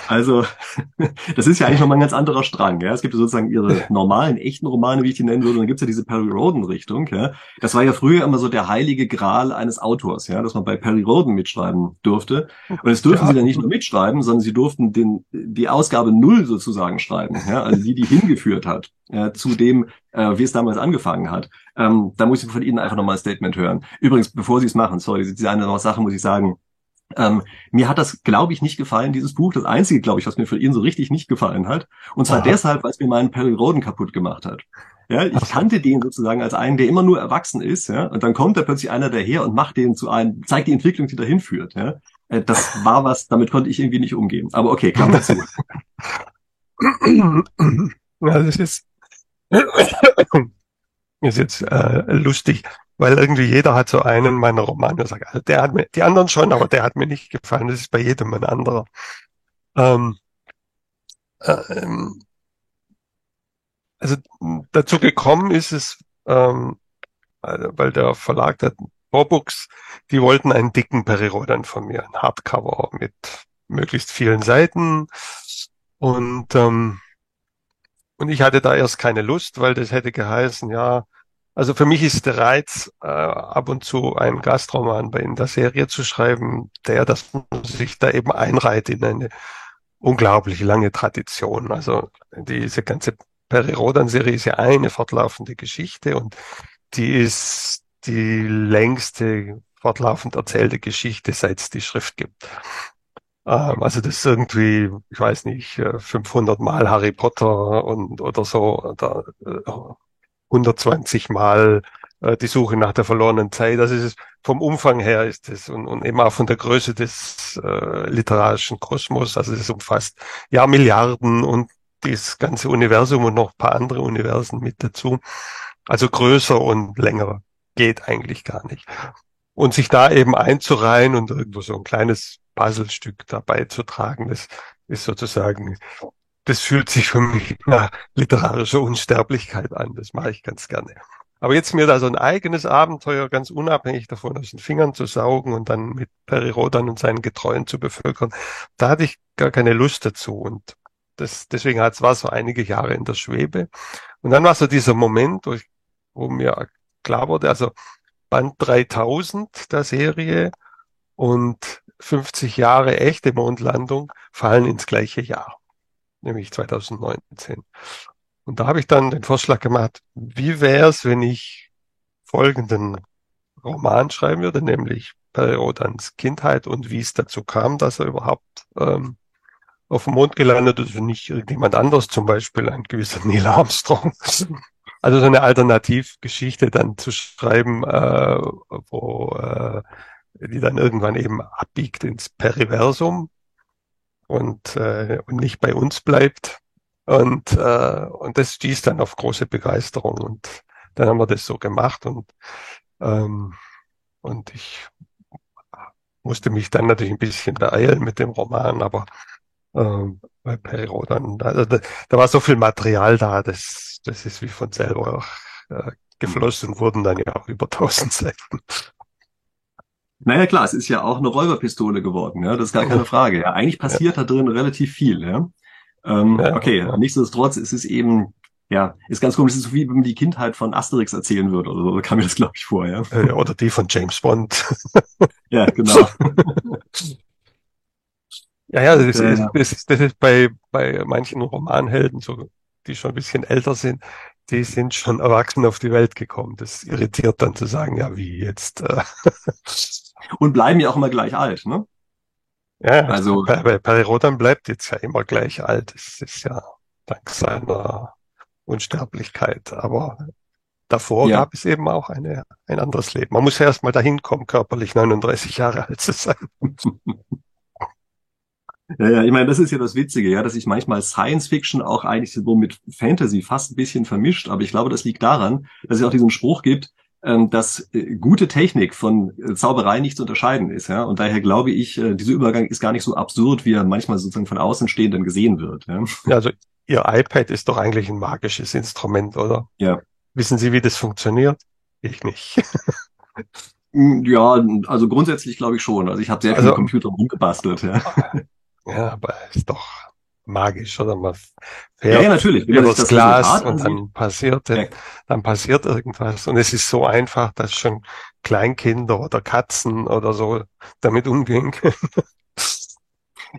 Also, das ist ja eigentlich nochmal ein ganz anderer Strang. Ja? Es gibt ja sozusagen ihre normalen, echten Romane, wie ich die nennen würde, und dann gibt's ja diese Perry Roden-Richtung. Ja? Das war ja früher immer so der heilige Gral eines Autors, ja, dass man bei Perry Roden mitschreiben durfte. Und es durften ja. sie dann nicht nur mitschreiben, sondern sie durften den, die Ausgabe Null sozusagen schreiben, ja? also die, die hingeführt hat äh, zu dem, äh, wie es damals angefangen hat. Ähm, da muss ich von Ihnen einfach nochmal ein Statement hören. Übrigens, bevor Sie es machen, sorry, diese eine Sache muss ich sagen. Ähm, mir hat das, glaube ich, nicht gefallen, dieses Buch. Das Einzige, glaube ich, was mir von Ihnen so richtig nicht gefallen hat. Und zwar Aha. deshalb, weil es mir meinen Perry Roden kaputt gemacht hat. Ja, ich kannte den sozusagen als einen, der immer nur erwachsen ist, ja, und dann kommt da plötzlich einer daher und macht den zu einem, zeigt die Entwicklung, die dahin führt, ja. Äh, das war was, damit konnte ich irgendwie nicht umgehen. Aber okay, Klammer zu. Ja, das ist, ist jetzt äh, lustig, weil irgendwie jeder hat so einen meiner Romane, sagt, also der hat mir, die anderen schon, aber der hat mir nicht gefallen. Das ist bei jedem ein anderer. Ähm, ähm, also dazu gekommen ist es, ähm, also, weil der Verlag der Borbooks, die wollten einen dicken Perirodan von mir, ein Hardcover mit möglichst vielen Seiten und ähm, und ich hatte da erst keine Lust, weil das hätte geheißen, ja, also für mich ist der Reiz, äh, ab und zu einen Gastroman bei in der Serie zu schreiben, der, dass man sich da eben einreiht in eine unglaublich lange Tradition. Also diese ganze Peri Rodan-Serie ist ja eine fortlaufende Geschichte und die ist die längste fortlaufend erzählte Geschichte, seit es die Schrift gibt. Ähm, also das ist irgendwie, ich weiß nicht, 500 äh, Mal Harry Potter und oder so, oder 120 äh, Mal äh, die Suche nach der verlorenen Zeit. Das ist vom Umfang her ist es und, und eben auch von der Größe des äh, literarischen Kosmos. Also es umfasst ja Milliarden und das ganze Universum und noch paar andere Universen mit dazu. Also größer und länger geht eigentlich gar nicht. Und sich da eben einzureihen und irgendwo so ein kleines Puzzlestück dabei zu tragen. Das ist sozusagen, das fühlt sich für mich nach literarischer Unsterblichkeit an. Das mache ich ganz gerne. Aber jetzt mir da so ein eigenes Abenteuer ganz unabhängig davon aus den Fingern zu saugen und dann mit Perry Rodan und seinen Getreuen zu bevölkern, da hatte ich gar keine Lust dazu und das, deswegen hat es war so einige Jahre in der Schwebe. Und dann war so dieser Moment, wo, ich, wo mir klar wurde, also Band 3000 der Serie und 50 Jahre echte Mondlandung fallen ins gleiche Jahr, nämlich 2019. Und da habe ich dann den Vorschlag gemacht, wie wäre es, wenn ich folgenden Roman schreiben würde, nämlich Periodans Kindheit und wie es dazu kam, dass er überhaupt ähm, auf dem Mond gelandet ist und nicht irgendjemand anders, zum Beispiel ein gewisser Neil Armstrong. Also so eine Alternativgeschichte dann zu schreiben, äh, wo äh, die dann irgendwann eben abbiegt ins Periversum und, äh, und nicht bei uns bleibt. Und, äh, und das stieß dann auf große Begeisterung. Und dann haben wir das so gemacht und, ähm, und ich musste mich dann natürlich ein bisschen beeilen mit dem Roman, aber ähm, bei Perro dann, also da, da war so viel Material da, das, das ist wie von selber auch, äh, geflossen, wurden dann ja auch über tausend Seiten. Naja, klar, es ist ja auch eine Räuberpistole geworden, ja, das ist gar keine Frage. Ja, eigentlich passiert ja. da drin relativ viel, ja. Ähm, ja, okay, ja. nichtsdestotrotz ist es eben, ja, ist ganz komisch, es ist so wie wenn man die Kindheit von Asterix erzählen würde oder so, kam mir das, glaube ich, vor, ja. Äh, oder die von James Bond. ja, genau. ja, ja, das, ist, das, ist, das ist bei, bei manchen Romanhelden so, die schon ein bisschen älter sind, die sind schon erwachsen auf die Welt gekommen. Das irritiert dann zu sagen, ja, wie jetzt. Äh. Und bleiben ja auch immer gleich alt, ne? Ja, also bei, bei Rodan bleibt jetzt ja immer gleich alt. Es ist ja dank seiner Unsterblichkeit. Aber davor ja. gab es eben auch eine, ein anderes Leben. Man muss ja erst mal dahin kommen, körperlich 39 Jahre alt zu sein. Ja, ja, ich meine, das ist ja das Witzige, ja, dass sich manchmal Science Fiction auch eigentlich so mit Fantasy fast ein bisschen vermischt. Aber ich glaube, das liegt daran, dass es auch diesen Spruch gibt, dass äh, gute Technik von äh, Zauberei nicht zu unterscheiden ist. Ja? Und daher glaube ich, äh, dieser Übergang ist gar nicht so absurd, wie er manchmal sozusagen von Außenstehenden gesehen wird. Ja? Also Ihr iPad ist doch eigentlich ein magisches Instrument, oder? Ja. Wissen Sie, wie das funktioniert? Ich nicht. Hm, ja, also grundsätzlich glaube ich schon. Also ich habe sehr also, viel Computer rumgebastelt. Ja. ja, aber ist doch magisch, oder? Man fährt ja, ja, natürlich. über das, das Glas und dann passiert, ja. dann passiert irgendwas. Und es ist so einfach, dass schon Kleinkinder oder Katzen oder so damit umgehen können.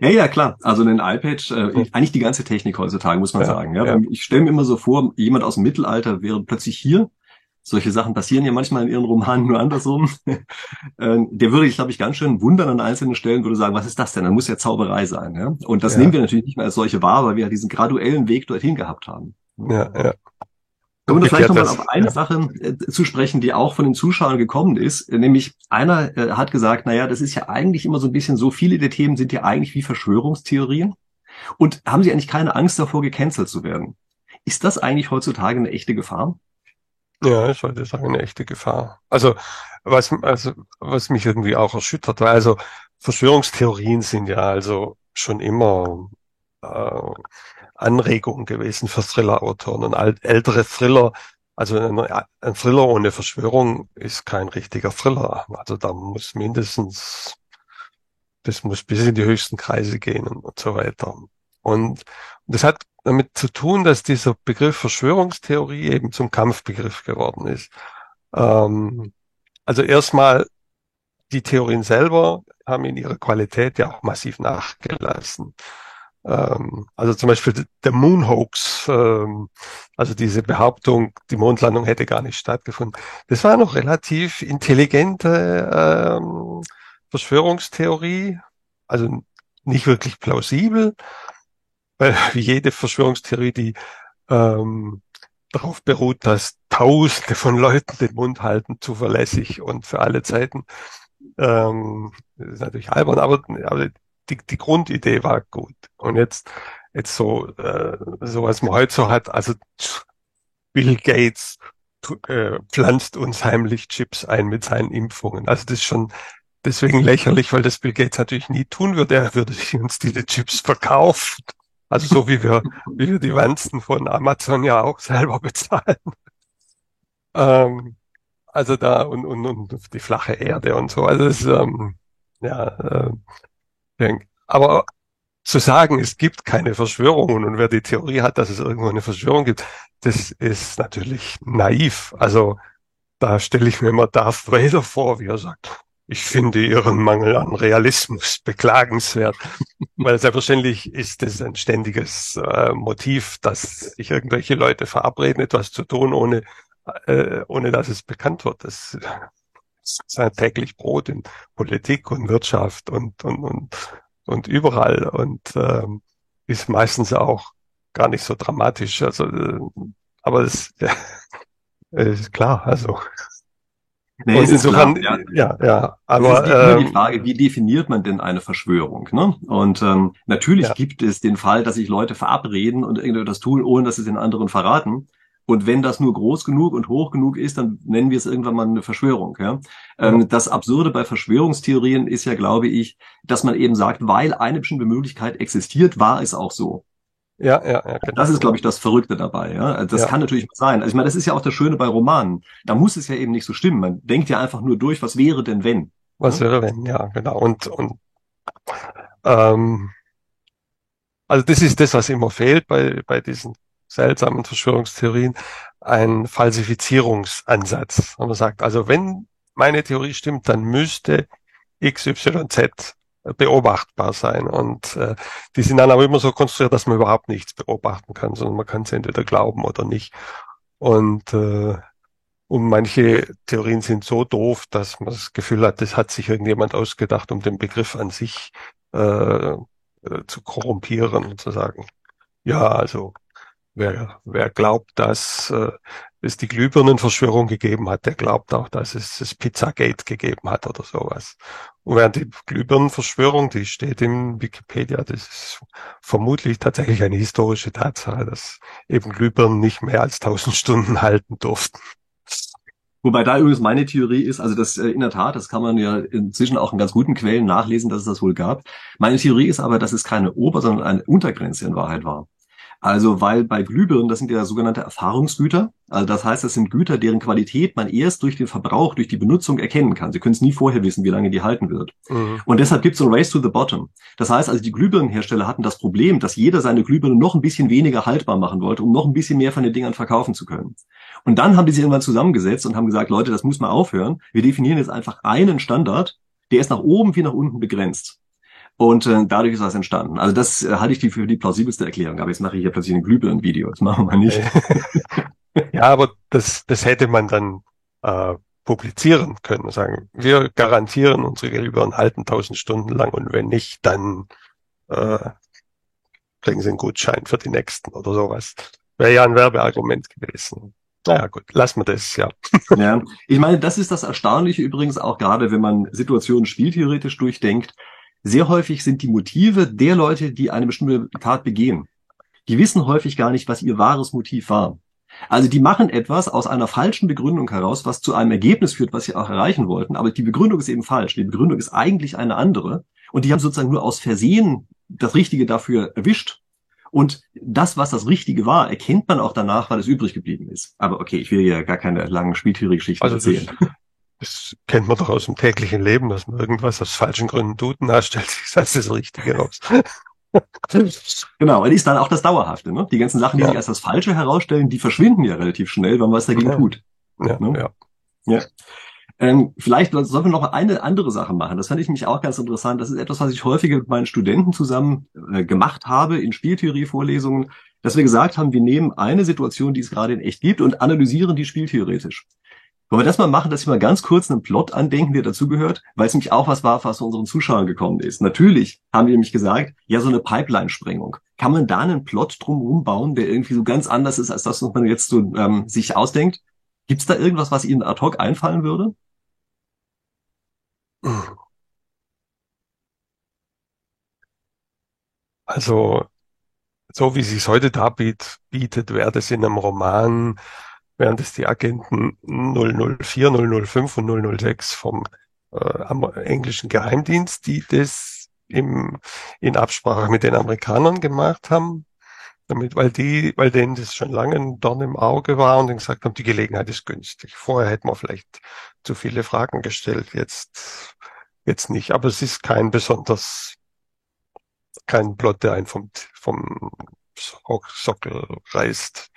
Ja, ja, klar. Also ein iPad, äh, eigentlich die ganze Technik heutzutage, muss man ja, sagen. Ja? ja. Ich stelle mir immer so vor, jemand aus dem Mittelalter wäre plötzlich hier solche Sachen passieren ja manchmal in ihren Romanen nur andersrum. Ähm, der würde ich, glaube ich, ganz schön wundern an einzelnen Stellen, würde sagen, was ist das denn? Dann muss ja Zauberei sein. Ja? Und das ja. nehmen wir natürlich nicht mehr als solche wahr, weil wir ja diesen graduellen Weg dorthin gehabt haben. Ja, ja. Kommen wir vielleicht nochmal auf eine ja. Sache äh, zu sprechen, die auch von den Zuschauern gekommen ist. Nämlich einer äh, hat gesagt, naja, das ist ja eigentlich immer so ein bisschen so, viele der Themen sind ja eigentlich wie Verschwörungstheorien. Und haben Sie eigentlich keine Angst davor, gecancelt zu werden? Ist das eigentlich heutzutage eine echte Gefahr? Ja, ich wollte sagen, eine echte Gefahr. Also, was, also, was mich irgendwie auch erschüttert war, also Verschwörungstheorien sind ja also schon immer äh, Anregungen gewesen für Thriller-Autoren. Und ältere Thriller, also ein, ein Thriller ohne Verschwörung ist kein richtiger Thriller. Also da muss mindestens, das muss bis in die höchsten Kreise gehen und so weiter. Und das hat damit zu tun, dass dieser Begriff Verschwörungstheorie eben zum Kampfbegriff geworden ist. Ähm, also erstmal, die Theorien selber haben in ihrer Qualität ja auch massiv nachgelassen. Ähm, also zum Beispiel der Moon Hoax, ähm, also diese Behauptung, die Mondlandung hätte gar nicht stattgefunden. Das war noch relativ intelligente ähm, Verschwörungstheorie, also nicht wirklich plausibel, weil jede Verschwörungstheorie, die ähm, darauf beruht, dass Tausende von Leuten den Mund halten, zuverlässig und für alle Zeiten. Ähm, ist natürlich albern, aber, aber die, die Grundidee war gut. Und jetzt, jetzt so, äh, so was man heute so hat, also Bill Gates äh, pflanzt uns heimlich Chips ein mit seinen Impfungen. Also das ist schon deswegen lächerlich, weil das Bill Gates natürlich nie tun würde. Er würde uns diese Chips verkaufen. Also so wie wir, wie wir die Wanzen von Amazon ja auch selber bezahlen. Ähm, also da und, und, und die flache Erde und so. Also es, ähm, ja, äh, aber zu sagen, es gibt keine Verschwörungen und wer die Theorie hat, dass es irgendwo eine Verschwörung gibt, das ist natürlich naiv. Also da stelle ich mir immer Darth Vader vor, wie er sagt, ich finde Ihren Mangel an Realismus beklagenswert. Weil selbstverständlich ist es ein ständiges äh, Motiv, dass sich irgendwelche Leute verabreden, etwas zu tun, ohne, äh, ohne dass es bekannt wird. Das, ist ein täglich Brot in Politik und Wirtschaft und, und, und, und überall und ähm, ist meistens auch gar nicht so dramatisch. Also, äh, aber es ja, ist klar, also Nee, und insofern, klar, ja. ja, ja, aber es ist ähm, die Frage, wie definiert man denn eine Verschwörung? Ne? Und ähm, natürlich ja. gibt es den Fall, dass sich Leute verabreden und irgendetwas tun, ohne dass sie es den anderen verraten. Und wenn das nur groß genug und hoch genug ist, dann nennen wir es irgendwann mal eine Verschwörung. Ja? Ähm, das Absurde bei Verschwörungstheorien ist ja, glaube ich, dass man eben sagt, weil eine bestimmte Möglichkeit existiert, war es auch so. Ja, ja, ja. Genau. Das ist, glaube ich, das Verrückte dabei. Ja? Das ja. kann natürlich sein. Also ich meine, das ist ja auch das Schöne bei Romanen. Da muss es ja eben nicht so stimmen. Man denkt ja einfach nur durch, was wäre denn wenn? Was ja? wäre wenn? Ja, genau. Und und ähm, also das ist das, was immer fehlt bei bei diesen seltsamen Verschwörungstheorien, ein Falsifizierungsansatz. Und man sagt, also wenn meine Theorie stimmt, dann müsste XYZ beobachtbar sein. Und äh, die sind dann aber immer so konstruiert, dass man überhaupt nichts beobachten kann, sondern man kann es entweder glauben oder nicht. Und, äh, und manche Theorien sind so doof, dass man das Gefühl hat, das hat sich irgendjemand ausgedacht, um den Begriff an sich äh, äh, zu korrumpieren und zu sagen, ja, also wer, wer glaubt, dass äh, es die Glühbirnenverschwörung gegeben hat, der glaubt auch, dass es das Pizzagate gegeben hat oder sowas. Und während die Glühbirnenverschwörung, die steht im Wikipedia, das ist vermutlich tatsächlich eine historische Tatsache, dass eben Glühbirnen nicht mehr als tausend Stunden halten durften. Wobei da übrigens meine Theorie ist, also das äh, in der Tat, das kann man ja inzwischen auch in ganz guten Quellen nachlesen, dass es das wohl gab. Meine Theorie ist aber, dass es keine Ober-, sondern eine Untergrenze in Wahrheit war. Also weil bei Glühbirnen, das sind ja sogenannte Erfahrungsgüter. Also das heißt, das sind Güter, deren Qualität man erst durch den Verbrauch, durch die Benutzung erkennen kann. Sie können es nie vorher wissen, wie lange die halten wird. Mhm. Und deshalb gibt es so ein Race to the Bottom. Das heißt also, die Glühbirnenhersteller hatten das Problem, dass jeder seine Glühbirne noch ein bisschen weniger haltbar machen wollte, um noch ein bisschen mehr von den Dingern verkaufen zu können. Und dann haben die sich irgendwann zusammengesetzt und haben gesagt, Leute, das muss mal aufhören. Wir definieren jetzt einfach einen Standard, der ist nach oben wie nach unten begrenzt. Und äh, dadurch ist das entstanden. Also das äh, halte ich die für die plausibelste Erklärung. Aber jetzt mache ich hier plötzlich ein Glühbirnen-Video. Das machen wir nicht. ja, aber das, das hätte man dann äh, publizieren können. Sagen, wir garantieren, unsere Glühbirnen halten tausend Stunden lang und wenn nicht, dann äh, kriegen sie einen Gutschein für die nächsten oder sowas. Wäre ja ein Werbeargument gewesen. Naja, gut, lassen wir das, ja. ja. Ich meine, das ist das Erstaunliche übrigens auch gerade, wenn man Situationen spieltheoretisch durchdenkt sehr häufig sind die Motive der Leute, die eine bestimmte Tat begehen. Die wissen häufig gar nicht, was ihr wahres Motiv war. Also die machen etwas aus einer falschen Begründung heraus, was zu einem Ergebnis führt, was sie auch erreichen wollten, aber die Begründung ist eben falsch. Die Begründung ist eigentlich eine andere und die haben sozusagen nur aus Versehen das Richtige dafür erwischt. Und das, was das Richtige war, erkennt man auch danach, weil es übrig geblieben ist. Aber okay, ich will ja gar keine langen Spieltheorie-Geschichten also erzählen. Das kennt man doch aus dem täglichen Leben, dass man irgendwas aus falschen Gründen tut und da stellt sich als das Richtige raus. genau, und ist dann auch das Dauerhafte. Ne? Die ganzen Sachen, die ja. sich als das Falsche herausstellen, die verschwinden ja relativ schnell, wenn man was dagegen ja. tut. Ja, ne? ja. ja. Ähm, vielleicht sollten wir noch eine andere Sache machen. Das fand ich mich auch ganz interessant. Das ist etwas, was ich häufig mit meinen Studenten zusammen äh, gemacht habe in Spieltheorie-Vorlesungen, dass wir gesagt haben, wir nehmen eine Situation, die es gerade in echt gibt und analysieren die spieltheoretisch. Wollen wir das mal machen, dass wir mal ganz kurz einen Plot andenken, der dazugehört, weil es nämlich auch was war, was von unseren Zuschauern gekommen ist. Natürlich haben wir nämlich gesagt, ja, so eine Pipeline-Sprengung. Kann man da einen Plot drumherum bauen, der irgendwie so ganz anders ist, als das, was man jetzt so ähm, sich ausdenkt? Gibt es da irgendwas, was Ihnen ad hoc einfallen würde? Also, so wie es sich heute darbietet, bietet, wäre das in einem Roman während es die Agenten 004, 005 und 006 vom äh, englischen Geheimdienst, die das im, in Absprache mit den Amerikanern gemacht haben. damit, weil die, weil denen das schon lange ein Dorn im Auge war und gesagt haben, die Gelegenheit ist günstig. Vorher hätten wir vielleicht zu viele Fragen gestellt, jetzt, jetzt nicht. Aber es ist kein besonders, kein Plot, der einen vom, vom Sockel reißt.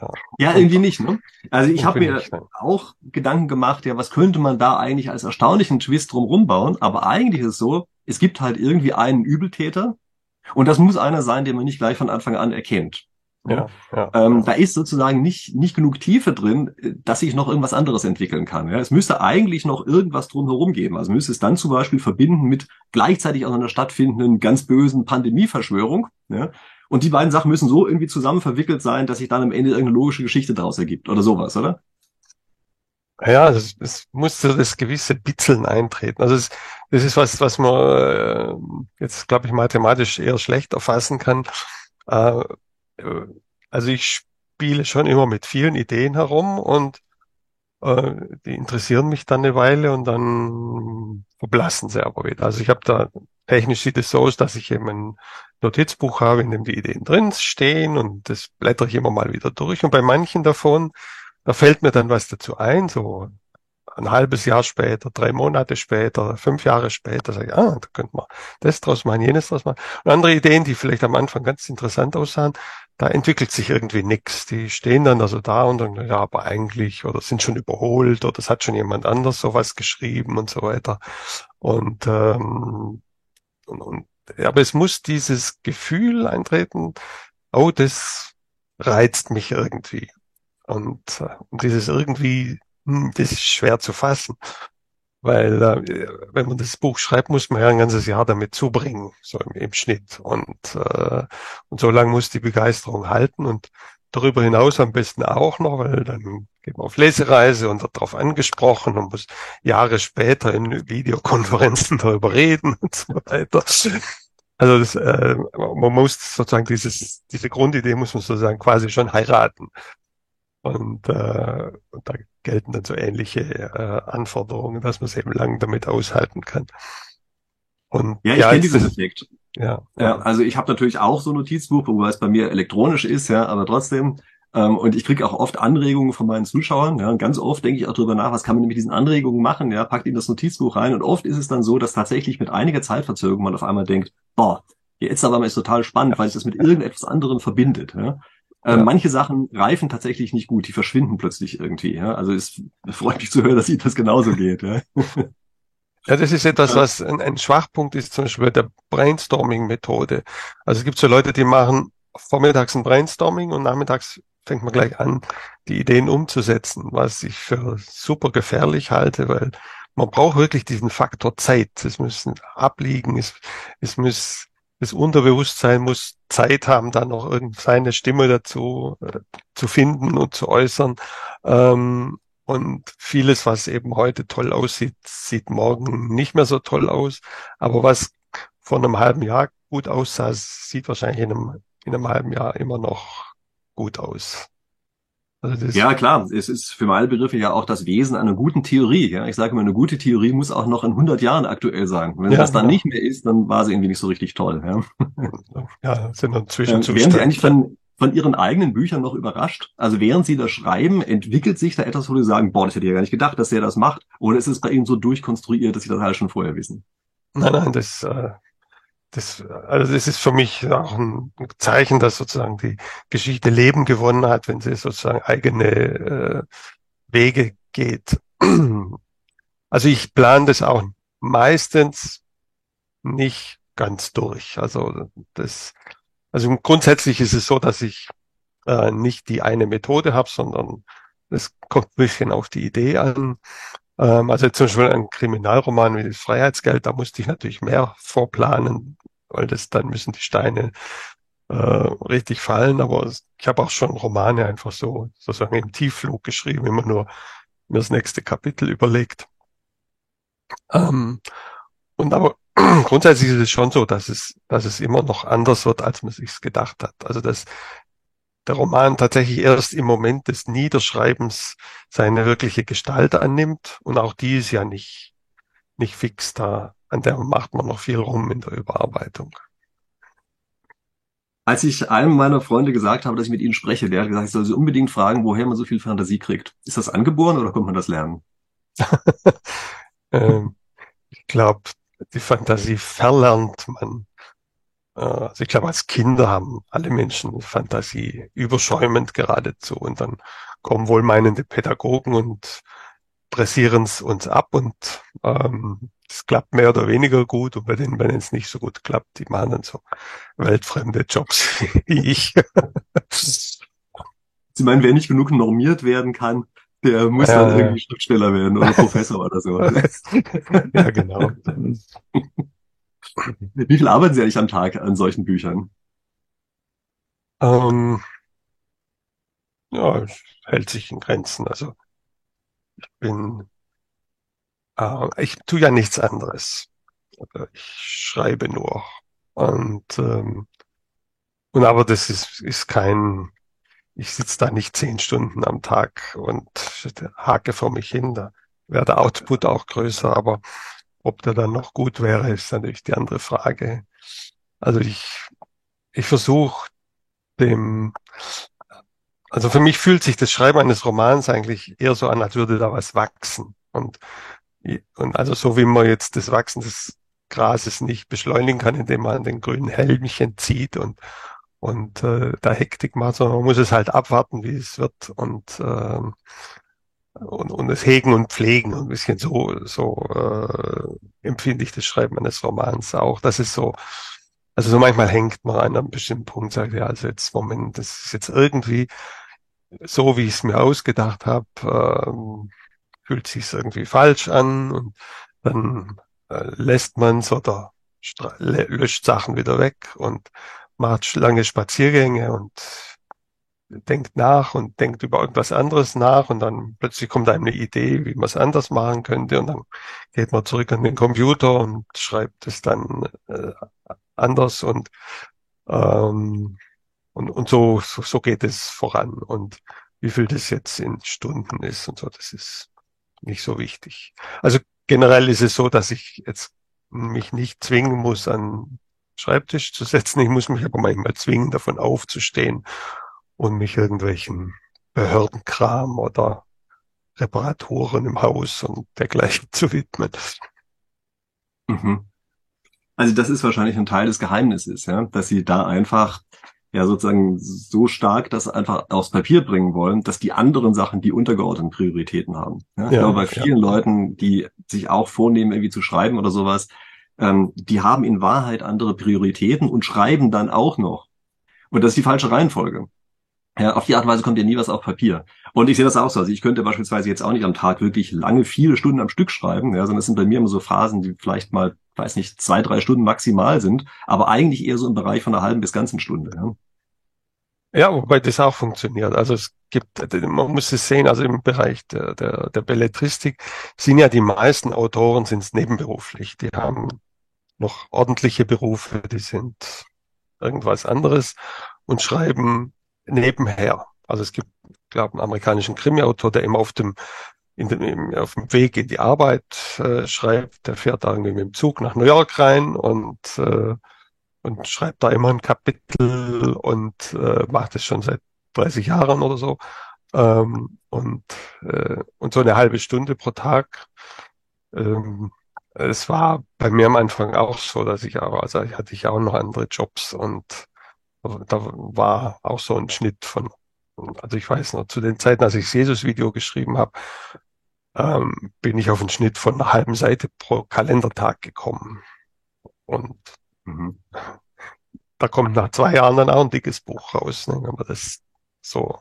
Ja, ja irgendwie nicht. Ne? Also ich habe mir nicht, ne? auch Gedanken gemacht, ja, was könnte man da eigentlich als erstaunlichen Twist drumherum bauen? Aber eigentlich ist es so, es gibt halt irgendwie einen Übeltäter und das muss einer sein, den man nicht gleich von Anfang an erkennt. Ja, ja, ähm, Da ist sozusagen nicht, nicht genug Tiefe drin, dass sich noch irgendwas anderes entwickeln kann. Ja? Es müsste eigentlich noch irgendwas drumherum geben. Also müsste es dann zum Beispiel verbinden mit gleichzeitig aus einer stattfindenden ganz bösen Pandemieverschwörung. Ja? Und die beiden Sachen müssen so irgendwie zusammen verwickelt sein, dass sich dann am Ende irgendeine logische Geschichte daraus ergibt oder sowas, oder? Ja, es, es muss so das gewisse Bitzeln eintreten. Also es, das ist was, was man äh, jetzt, glaube ich, mathematisch eher schlecht erfassen kann. Äh, also ich spiele schon immer mit vielen Ideen herum und äh, die interessieren mich dann eine Weile und dann verblassen sie aber wieder. Also ich habe da technisch sieht es so aus, dass ich eben ein Notizbuch habe, in dem die Ideen drin stehen und das blättere ich immer mal wieder durch. Und bei manchen davon, da fällt mir dann was dazu ein, so ein halbes Jahr später, drei Monate später, fünf Jahre später, sage ich, ah, da könnte man das draus machen, jenes draus machen. Und andere Ideen, die vielleicht am Anfang ganz interessant aussahen, da entwickelt sich irgendwie nichts. Die stehen dann also da und dann, ja, aber eigentlich, oder sind schon überholt, oder es hat schon jemand anders sowas geschrieben und so weiter. Und, ähm, und, und aber es muss dieses Gefühl eintreten, oh, das reizt mich irgendwie. Und, äh, und dieses irgendwie hm, das ist schwer zu fassen. Weil äh, wenn man das Buch schreibt, muss man ja ein ganzes Jahr damit zubringen, so im, im Schnitt. Und, äh, und so lange muss die Begeisterung halten und darüber hinaus am besten auch noch, weil dann geht man auf Lesereise und wird darauf angesprochen und muss Jahre später in Videokonferenzen darüber reden und so weiter. Also das, äh, man muss sozusagen dieses, diese Grundidee muss man sozusagen quasi schon heiraten. Und, äh, und da gelten dann so ähnliche äh, Anforderungen, dass man es eben lang damit aushalten kann. Und ja, ich ja, kenne diesen Effekt. Ja, ja, also ich habe natürlich auch so ein Notizbuch, wobei es bei mir elektronisch ist, ja, aber trotzdem. Ähm, und ich kriege auch oft Anregungen von meinen Zuschauern. Ja, und ganz oft denke ich auch darüber nach, was kann man denn mit diesen Anregungen machen? Ja, packt in das Notizbuch rein. Und oft ist es dann so, dass tatsächlich mit einiger Zeitverzögerung man auf einmal denkt, boah, jetzt aber mal ist total spannend, weil sich das mit irgendetwas anderem verbindet. Ja? Äh, manche Sachen reifen tatsächlich nicht gut, die verschwinden plötzlich irgendwie. Ja? Also es freut mich zu hören, dass Ihnen das genauso geht. Ja? Ja, das ist etwas, was ein, ein Schwachpunkt ist, zum Beispiel der Brainstorming-Methode. Also es gibt so Leute, die machen vormittags ein Brainstorming und nachmittags fängt man gleich an, die Ideen umzusetzen, was ich für super gefährlich halte, weil man braucht wirklich diesen Faktor Zeit. Es müssen abliegen, es, es muss das Unterbewusstsein muss Zeit haben, dann noch seine Stimme dazu äh, zu finden und zu äußern. Ähm, und vieles, was eben heute toll aussieht, sieht morgen nicht mehr so toll aus. Aber was vor einem halben Jahr gut aussah, sieht wahrscheinlich in einem, in einem halben Jahr immer noch gut aus. Also ja, klar. Es ist für meine Begriffe ja auch das Wesen einer guten Theorie. Ja? Ich sage immer, eine gute Theorie muss auch noch in 100 Jahren aktuell sein. Wenn ja, das dann ja. nicht mehr ist, dann war sie irgendwie nicht so richtig toll. Ja, ja sind dann Zwischenzustände. Wären Sie eigentlich von, von Ihren eigenen Büchern noch überrascht? Also während Sie das schreiben, entwickelt sich da etwas, wo Sie sagen, boah, das hätte ich ja gar nicht gedacht, dass er das macht? Oder ist es bei Ihnen so durchkonstruiert, dass Sie das halt schon vorher wissen? Nein, nein, das, äh, das, also das ist für mich auch ein Zeichen, dass sozusagen die Geschichte Leben gewonnen hat, wenn sie sozusagen eigene äh, Wege geht. Also ich plane das auch meistens nicht ganz durch. Also das, also grundsätzlich ist es so, dass ich äh, nicht die eine Methode habe, sondern es kommt ein bisschen auf die Idee an. Ähm, also zum Beispiel ein Kriminalroman wie das Freiheitsgeld, da musste ich natürlich mehr vorplanen, weil das dann müssen die Steine äh, richtig fallen. Aber ich habe auch schon Romane einfach so sozusagen im Tiefflug geschrieben, immer nur mir das nächste Kapitel überlegt. Ähm, und aber grundsätzlich ist es schon so, dass es, dass es immer noch anders wird, als man sich gedacht hat. Also dass der Roman tatsächlich erst im Moment des Niederschreibens seine wirkliche Gestalt annimmt und auch die ist ja nicht, nicht fix da. An der macht man noch viel rum in der Überarbeitung. Als ich einem meiner Freunde gesagt habe, dass ich mit ihnen spreche, der hat gesagt, ich soll sie unbedingt fragen, woher man so viel Fantasie kriegt. Ist das angeboren oder kommt man das lernen? ähm, ich glaube, die Fantasie verlernt man. Äh, also ich glaube, als Kinder haben alle Menschen Fantasie überschäumend geradezu und dann kommen wohlmeinende Pädagogen und pressieren es uns ab und ähm, es klappt mehr oder weniger gut und bei denen, wenn es nicht so gut klappt, die machen dann so weltfremde Jobs wie ich. Sie meinen, wer nicht genug normiert werden kann, der muss ja, dann irgendwie Schriftsteller werden oder Professor oder so. ja, genau. Wie viel arbeiten Sie eigentlich am Tag an solchen Büchern? Ähm, ja, es hält sich in Grenzen. Also ich bin, äh, ich tue ja nichts anderes. Ich schreibe nur. Und, ähm, und aber das ist, ist kein, ich sitze da nicht zehn Stunden am Tag und hake vor mich hin. Da wäre der Output auch größer, aber ob der dann noch gut wäre, ist natürlich die andere Frage. Also ich, ich versuche dem, also für mich fühlt sich das Schreiben eines Romans eigentlich eher so an, als würde da was wachsen. Und, und also so wie man jetzt das Wachsen des Grases nicht beschleunigen kann, indem man den grünen Helmchen zieht und, und äh, da Hektik macht, sondern man muss es halt abwarten, wie es wird und, äh, und, und es hegen und pflegen. Ein bisschen so, so äh, empfinde ich das Schreiben eines Romans auch. Das ist so, also so manchmal hängt man an einem bestimmten Punkt, sagt ja, also jetzt Moment, das ist jetzt irgendwie so, wie ich es mir ausgedacht habe, äh, fühlt sich irgendwie falsch an und dann äh, lässt man es oder löscht Sachen wieder weg und macht lange Spaziergänge und denkt nach und denkt über irgendwas anderes nach und dann plötzlich kommt einem eine Idee, wie man es anders machen könnte und dann geht man zurück an den Computer und schreibt es dann äh, anders und ähm, und, und so, so, so geht es voran und wie viel das jetzt in Stunden ist und so, das ist nicht so wichtig. Also generell ist es so, dass ich jetzt mich nicht zwingen muss, an Schreibtisch zu setzen. Ich muss mich aber manchmal zwingen, davon aufzustehen und mich irgendwelchen Behördenkram oder Reparaturen im Haus und dergleichen zu widmen. Mhm. Also das ist wahrscheinlich ein Teil des Geheimnisses, ja, dass sie da einfach ja sozusagen so stark das einfach aufs Papier bringen wollen, dass die anderen Sachen die untergeordneten Prioritäten haben. Ja, ich ja, glaube, bei vielen ja. Leuten, die sich auch vornehmen, irgendwie zu schreiben oder sowas, ähm, die haben in Wahrheit andere Prioritäten und schreiben dann auch noch. Und das ist die falsche Reihenfolge. Ja, auf die Art und Weise kommt ja nie was auf Papier. Und ich sehe das auch so. Also ich könnte beispielsweise jetzt auch nicht am Tag wirklich lange, viele Stunden am Stück schreiben, ja, sondern es sind bei mir immer so Phasen, die vielleicht mal, weiß nicht, zwei, drei Stunden maximal sind, aber eigentlich eher so im Bereich von einer halben bis ganzen Stunde. Ja. Ja, wobei das auch funktioniert. Also es gibt, man muss es sehen, also im Bereich der, der, der Belletristik sind ja die meisten Autoren sind nebenberuflich. Die haben noch ordentliche Berufe, die sind irgendwas anderes und schreiben nebenher. Also es gibt, glaube einen amerikanischen Krimi-Autor, der immer auf dem, in dem, auf dem Weg in die Arbeit äh, schreibt. Der fährt da irgendwie mit dem Zug nach New York rein und, äh, und schreibt da immer ein Kapitel und äh, macht es schon seit 30 Jahren oder so. Ähm, und, äh, und so eine halbe Stunde pro Tag. Ähm, es war bei mir am Anfang auch so, dass ich auch, also ich hatte ich auch noch andere Jobs und da war auch so ein Schnitt von, also ich weiß noch, zu den Zeiten, als ich das Jesus-Video geschrieben habe, ähm, bin ich auf einen Schnitt von einer halben Seite pro Kalendertag gekommen. Und mhm. da kommt nach zwei Jahren dann auch ein dickes Buch raus, ne, wenn man das so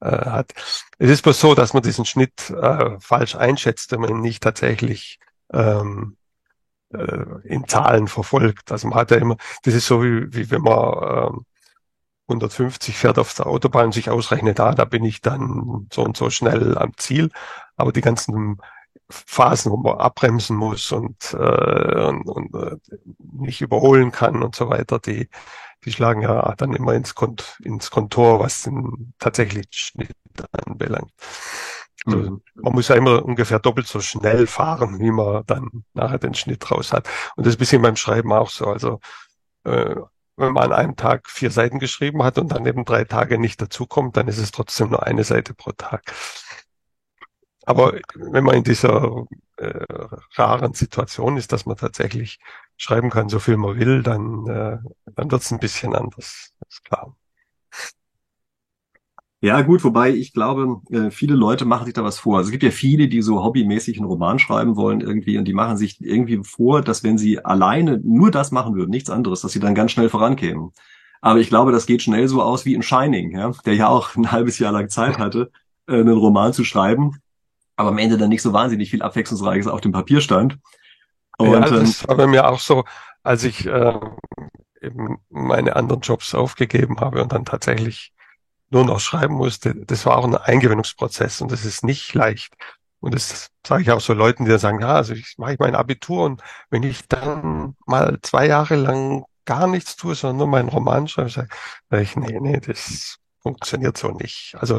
äh, hat. Es ist bloß so, dass man diesen Schnitt äh, falsch einschätzt, wenn man ihn nicht tatsächlich ähm, äh, in Zahlen verfolgt. Also man hat ja immer, das ist so wie, wie wenn man ähm, 150 fährt auf der Autobahn und sich ausrechnet, da, da bin ich dann so und so schnell am Ziel. Aber die ganzen Phasen, wo man abbremsen muss und, äh, und, und äh, nicht überholen kann und so weiter, die, die schlagen ja dann immer ins, Kont ins Kontor, was den tatsächlichen Schnitt anbelangt. Also mhm. man muss ja immer ungefähr doppelt so schnell fahren, wie man dann nachher den Schnitt raus hat. Und das ist ein bisschen beim Schreiben auch so. Also äh, wenn man an einem Tag vier Seiten geschrieben hat und dann eben drei Tage nicht dazukommt, dann ist es trotzdem nur eine Seite pro Tag. Aber wenn man in dieser äh, raren Situation ist, dass man tatsächlich schreiben kann, so viel man will, dann, äh, dann wird es ein bisschen anders, ist klar. Ja, gut, wobei ich glaube, äh, viele Leute machen sich da was vor. Also es gibt ja viele, die so hobbymäßig einen Roman schreiben wollen irgendwie und die machen sich irgendwie vor, dass wenn sie alleine nur das machen würden, nichts anderes, dass sie dann ganz schnell vorankämen. Aber ich glaube, das geht schnell so aus wie in Shining, ja, der ja auch ein halbes Jahr lang Zeit hatte, äh, einen Roman zu schreiben, aber am Ende dann nicht so wahnsinnig viel Abwechslungsreiches auf dem Papier stand. Und, ja, das ähm, war bei mir auch so, als ich äh, eben meine anderen Jobs aufgegeben habe und dann tatsächlich nur noch schreiben musste, das war auch ein Eingewöhnungsprozess und das ist nicht leicht. Und das sage ich auch so Leuten, die dann sagen, ja, also ich mache mein Abitur und wenn ich dann mal zwei Jahre lang gar nichts tue, sondern nur meinen Roman schreibe, sage ich, nee, nee, das funktioniert so nicht. Also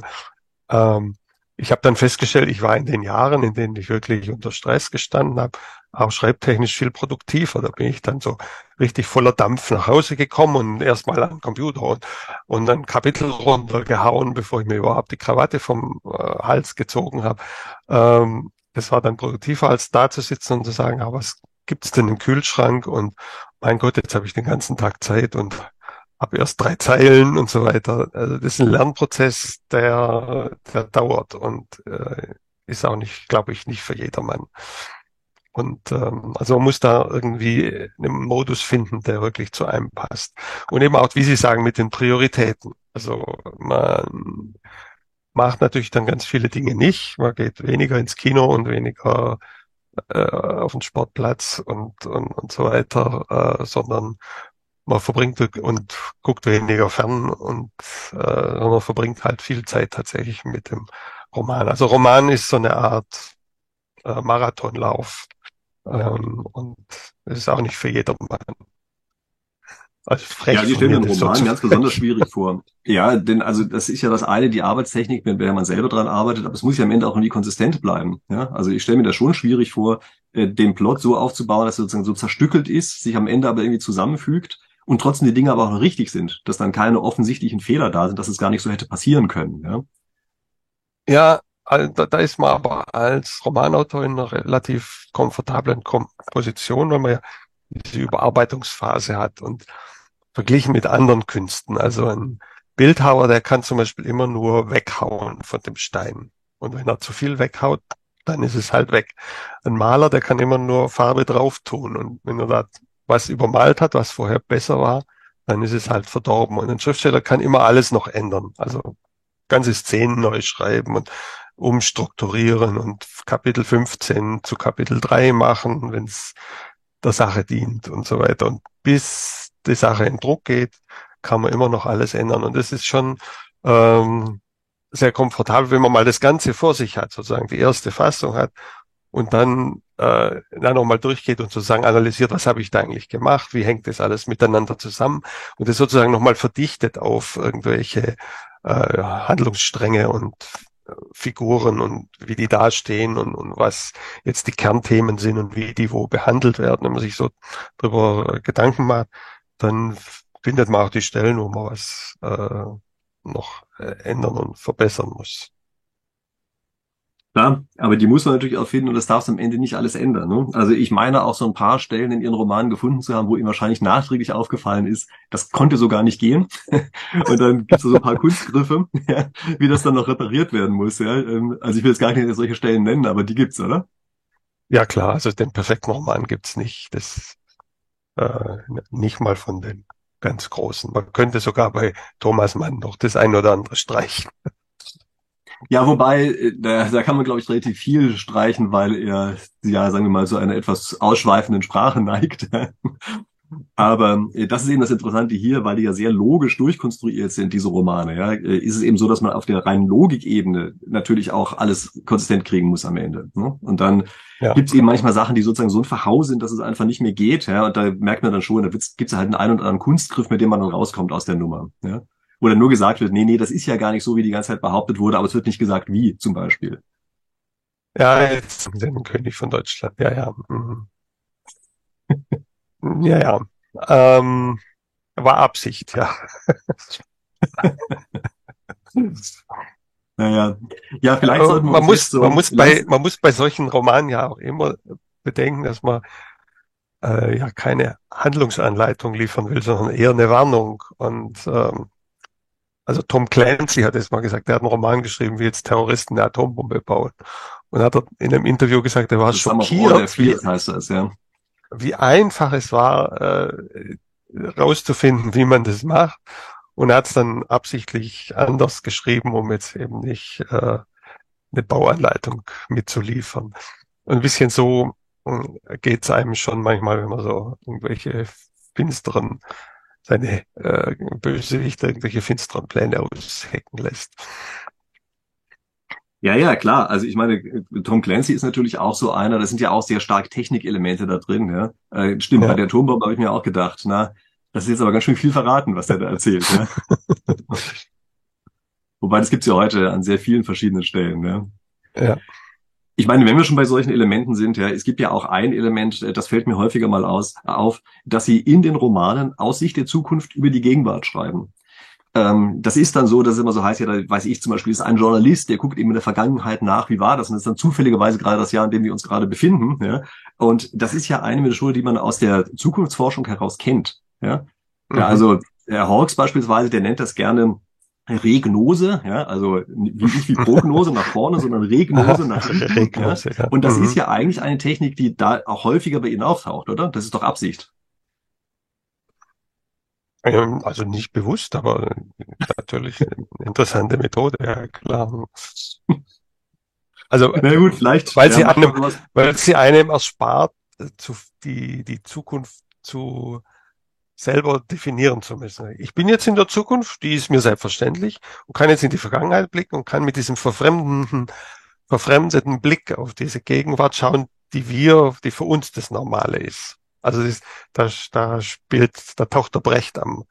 ähm, ich habe dann festgestellt, ich war in den Jahren, in denen ich wirklich unter Stress gestanden habe, auch schreibtechnisch viel produktiver. Da bin ich dann so richtig voller Dampf nach Hause gekommen und erstmal am Computer und, und dann Kapitel runtergehauen, bevor ich mir überhaupt die Krawatte vom äh, Hals gezogen habe. Ähm, das war dann produktiver, als da zu sitzen und zu sagen, ah, was gibt's denn im Kühlschrank? Und mein Gott, jetzt habe ich den ganzen Tag Zeit und habe erst drei Zeilen und so weiter. Also das ist ein Lernprozess, der, der dauert und äh, ist auch nicht, glaube ich, nicht für jedermann. Und ähm, also man muss da irgendwie einen Modus finden, der wirklich zu einem passt. Und eben auch, wie Sie sagen, mit den Prioritäten. Also man macht natürlich dann ganz viele Dinge nicht. Man geht weniger ins Kino und weniger äh, auf den Sportplatz und, und, und so weiter, äh, sondern man verbringt und guckt weniger fern und äh, man verbringt halt viel Zeit tatsächlich mit dem Roman. Also Roman ist so eine Art äh, Marathonlauf ähm, und es ist auch nicht für jedermann. Also frech ja, die stellen den Roman so ganz besonders schwierig vor. Ja, denn also das ist ja das eine, die Arbeitstechnik, wenn, wenn man selber dran arbeitet, aber es muss ja am Ende auch irgendwie konsistent bleiben. Ja, also ich stelle mir das schon schwierig vor, äh, den Plot so aufzubauen, dass er sozusagen so zerstückelt ist, sich am Ende aber irgendwie zusammenfügt und trotzdem die Dinge aber auch richtig sind, dass dann keine offensichtlichen Fehler da sind, dass es gar nicht so hätte passieren können. Ja, ja da, da ist man aber als Romanautor in einer relativ komfortablen Position, weil man ja diese Überarbeitungsphase hat und verglichen mit anderen Künsten. Also ein Bildhauer, der kann zum Beispiel immer nur weghauen von dem Stein. Und wenn er zu viel weghaut, dann ist es halt weg. Ein Maler, der kann immer nur Farbe drauf tun. Und wenn er da was übermalt hat, was vorher besser war, dann ist es halt verdorben. Und ein Schriftsteller kann immer alles noch ändern. Also ganze Szenen neu schreiben und umstrukturieren und Kapitel 15 zu Kapitel 3 machen, wenn es der Sache dient und so weiter. Und bis die Sache in Druck geht, kann man immer noch alles ändern. Und das ist schon ähm, sehr komfortabel, wenn man mal das Ganze vor sich hat, sozusagen die erste Fassung hat und dann, äh, dann nochmal durchgeht und sozusagen analysiert, was habe ich da eigentlich gemacht, wie hängt das alles miteinander zusammen und das sozusagen nochmal verdichtet auf irgendwelche äh, Handlungsstränge und äh, Figuren und wie die dastehen und, und was jetzt die Kernthemen sind und wie die wo behandelt werden. Wenn man sich so darüber Gedanken macht, dann findet man auch die Stellen, wo man was äh, noch äh, ändern und verbessern muss. Klar, aber die muss man natürlich auch finden und das darf am Ende nicht alles ändern. Ne? Also ich meine auch so ein paar Stellen in ihren Romanen gefunden zu haben, wo ihm wahrscheinlich nachträglich aufgefallen ist, das konnte so gar nicht gehen. und dann gibt es so ein paar Kunstgriffe, ja, wie das dann noch repariert werden muss. Ja? Ähm, also ich will jetzt gar nicht solche Stellen nennen, aber die gibt's, oder? Ja klar, also den perfekten Roman gibt's nicht. Das äh, nicht mal von den ganz großen. Man könnte sogar bei Thomas Mann noch das ein oder andere streichen. Ja, wobei, äh, da, da kann man, glaube ich, relativ viel streichen, weil er, ja, sagen wir mal, so einer etwas ausschweifenden Sprache neigt. Aber äh, das ist eben das Interessante hier, weil die ja sehr logisch durchkonstruiert sind, diese Romane. Ja, äh, ist es eben so, dass man auf der reinen Logikebene natürlich auch alles konsistent kriegen muss am Ende. Ne? Und dann ja. gibt es eben manchmal Sachen, die sozusagen so ein Verhau sind, dass es einfach nicht mehr geht. Ja, und da merkt man dann schon, da gibt es halt einen ein oder anderen Kunstgriff, mit dem man dann rauskommt aus der Nummer. Ja wo dann nur gesagt wird, nee, nee, das ist ja gar nicht so, wie die ganze Zeit behauptet wurde, aber es wird nicht gesagt, wie zum Beispiel. Ja, jetzt den König von Deutschland, ja, ja. Mhm. ja, ja. Ähm, War Absicht, ja. naja. Ja, vielleicht sollten wir man muss, so man muss bei, man muss bei solchen Romanen ja auch immer bedenken, dass man äh, ja keine Handlungsanleitung liefern will, sondern eher eine Warnung. Und ähm, also Tom Clancy hat es mal gesagt, er hat einen Roman geschrieben, wie jetzt Terroristen eine Atombombe bauen. Und hat er in einem Interview gesagt, er war das schockiert, wie, heißt das, ja. wie einfach es war, äh, rauszufinden, wie man das macht. Und er hat es dann absichtlich anders geschrieben, um jetzt eben nicht äh, eine Bauanleitung mitzuliefern. Und ein bisschen so äh, geht es einem schon manchmal, wenn man so irgendwelche finsteren, seine äh, Bösewichte irgendwelche finsteren Pläne aushecken lässt. Ja, ja, klar. Also ich meine, Tom Clancy ist natürlich auch so einer, da sind ja auch sehr stark Technikelemente da drin. Ja? Äh, stimmt, ja. bei der Turmbombe habe ich mir auch gedacht, na, das ist jetzt aber ganz schön viel verraten, was der da erzählt. Ja? Wobei, das gibt's ja heute an sehr vielen verschiedenen Stellen. Ja. ja ich meine, wenn wir schon bei solchen Elementen sind, ja, es gibt ja auch ein Element, äh, das fällt mir häufiger mal aus, auf, dass sie in den Romanen aus Sicht der Zukunft über die Gegenwart schreiben. Ähm, das ist dann so, dass es immer so heißt, ja, da weiß ich zum Beispiel, ist ein Journalist, der guckt eben in der Vergangenheit nach, wie war das? Und das ist dann zufälligerweise gerade das Jahr, in dem wir uns gerade befinden. Ja? Und das ist ja eine Methode, die man aus der Zukunftsforschung heraus kennt. Ja, mhm. ja also Herr Hawks beispielsweise, der nennt das gerne Regnose, ja, also nicht wie Prognose nach vorne, sondern Regnose nach hinten. Regnose, ja. Und das mhm. ist ja eigentlich eine Technik, die da auch häufiger bei Ihnen auftaucht, oder? Das ist doch Absicht. Ähm, also nicht bewusst, aber natürlich eine interessante Methode, ja klar. Also Na gut, vielleicht, weil sie einem, weil sie einem erspart, zu, die die Zukunft zu selber definieren zu müssen. Ich bin jetzt in der Zukunft, die ist mir selbstverständlich und kann jetzt in die Vergangenheit blicken und kann mit diesem verfremdeten, verfremdeten Blick auf diese Gegenwart schauen, die wir, die für uns das Normale ist. Also das, da, da spielt, da taucht der Brecht am,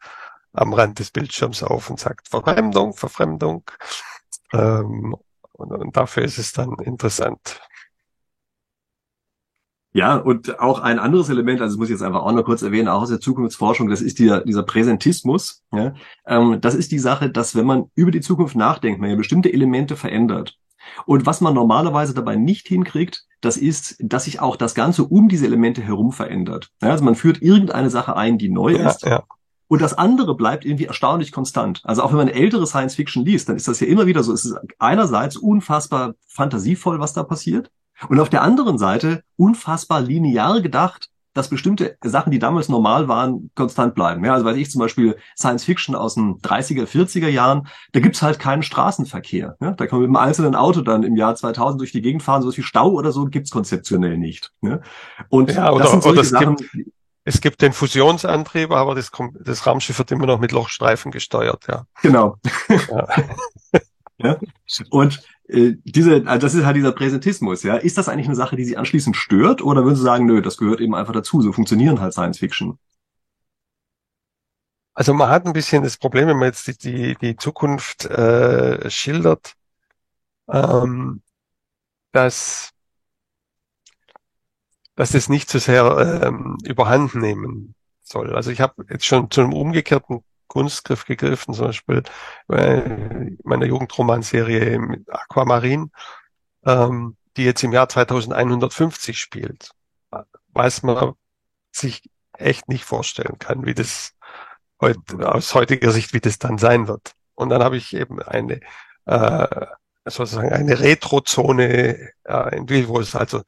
am Rand des Bildschirms auf und sagt Verfremdung, Verfremdung. Ähm, und, und dafür ist es dann interessant. Ja, und auch ein anderes Element, also das muss ich jetzt einfach auch noch kurz erwähnen, auch aus der Zukunftsforschung, das ist dieser, dieser Präsentismus. Ja? Ähm, das ist die Sache, dass wenn man über die Zukunft nachdenkt, man ja bestimmte Elemente verändert. Und was man normalerweise dabei nicht hinkriegt, das ist, dass sich auch das Ganze um diese Elemente herum verändert. Ja, also man führt irgendeine Sache ein, die neu ja, ist. Ja. Und das andere bleibt irgendwie erstaunlich konstant. Also auch wenn man ältere Science Fiction liest, dann ist das ja immer wieder so. Es ist einerseits unfassbar fantasievoll, was da passiert. Und auf der anderen Seite unfassbar linear gedacht, dass bestimmte Sachen, die damals normal waren, konstant bleiben. Ja, also weiß ich zum Beispiel Science Fiction aus den 30er, 40er Jahren, da gibt's halt keinen Straßenverkehr. Ja, da kann man mit einem einzelnen Auto dann im Jahr 2000 durch die Gegend fahren, so viel Stau oder so gibt's konzeptionell nicht. Ja, und ja, oder, das sind solche oder Sachen, gibt, es gibt den Fusionsantrieb, aber das, das Raumschiff wird immer noch mit Lochstreifen gesteuert. Ja, genau. Ja. ja. Und äh, diese, also das ist halt dieser Präsentismus, ja. Ist das eigentlich eine Sache, die Sie anschließend stört, oder würden Sie sagen, nö, das gehört eben einfach dazu, so funktionieren halt Science Fiction? Also man hat ein bisschen das Problem, wenn man jetzt die, die, die Zukunft äh, schildert, ähm, dass, dass es nicht zu so sehr ähm, überhand nehmen soll. Also ich habe jetzt schon zu einem umgekehrten Kunstgriff gegriffen, zum Beispiel äh, meiner Jugendromanserie Aquamarin, ähm, die jetzt im Jahr 2150 spielt, weiß man sich echt nicht vorstellen kann, wie das heut, aus heutiger Sicht, wie das dann sein wird. Und dann habe ich eben eine äh, sozusagen eine Retrozone äh, entwickelt, wo es also,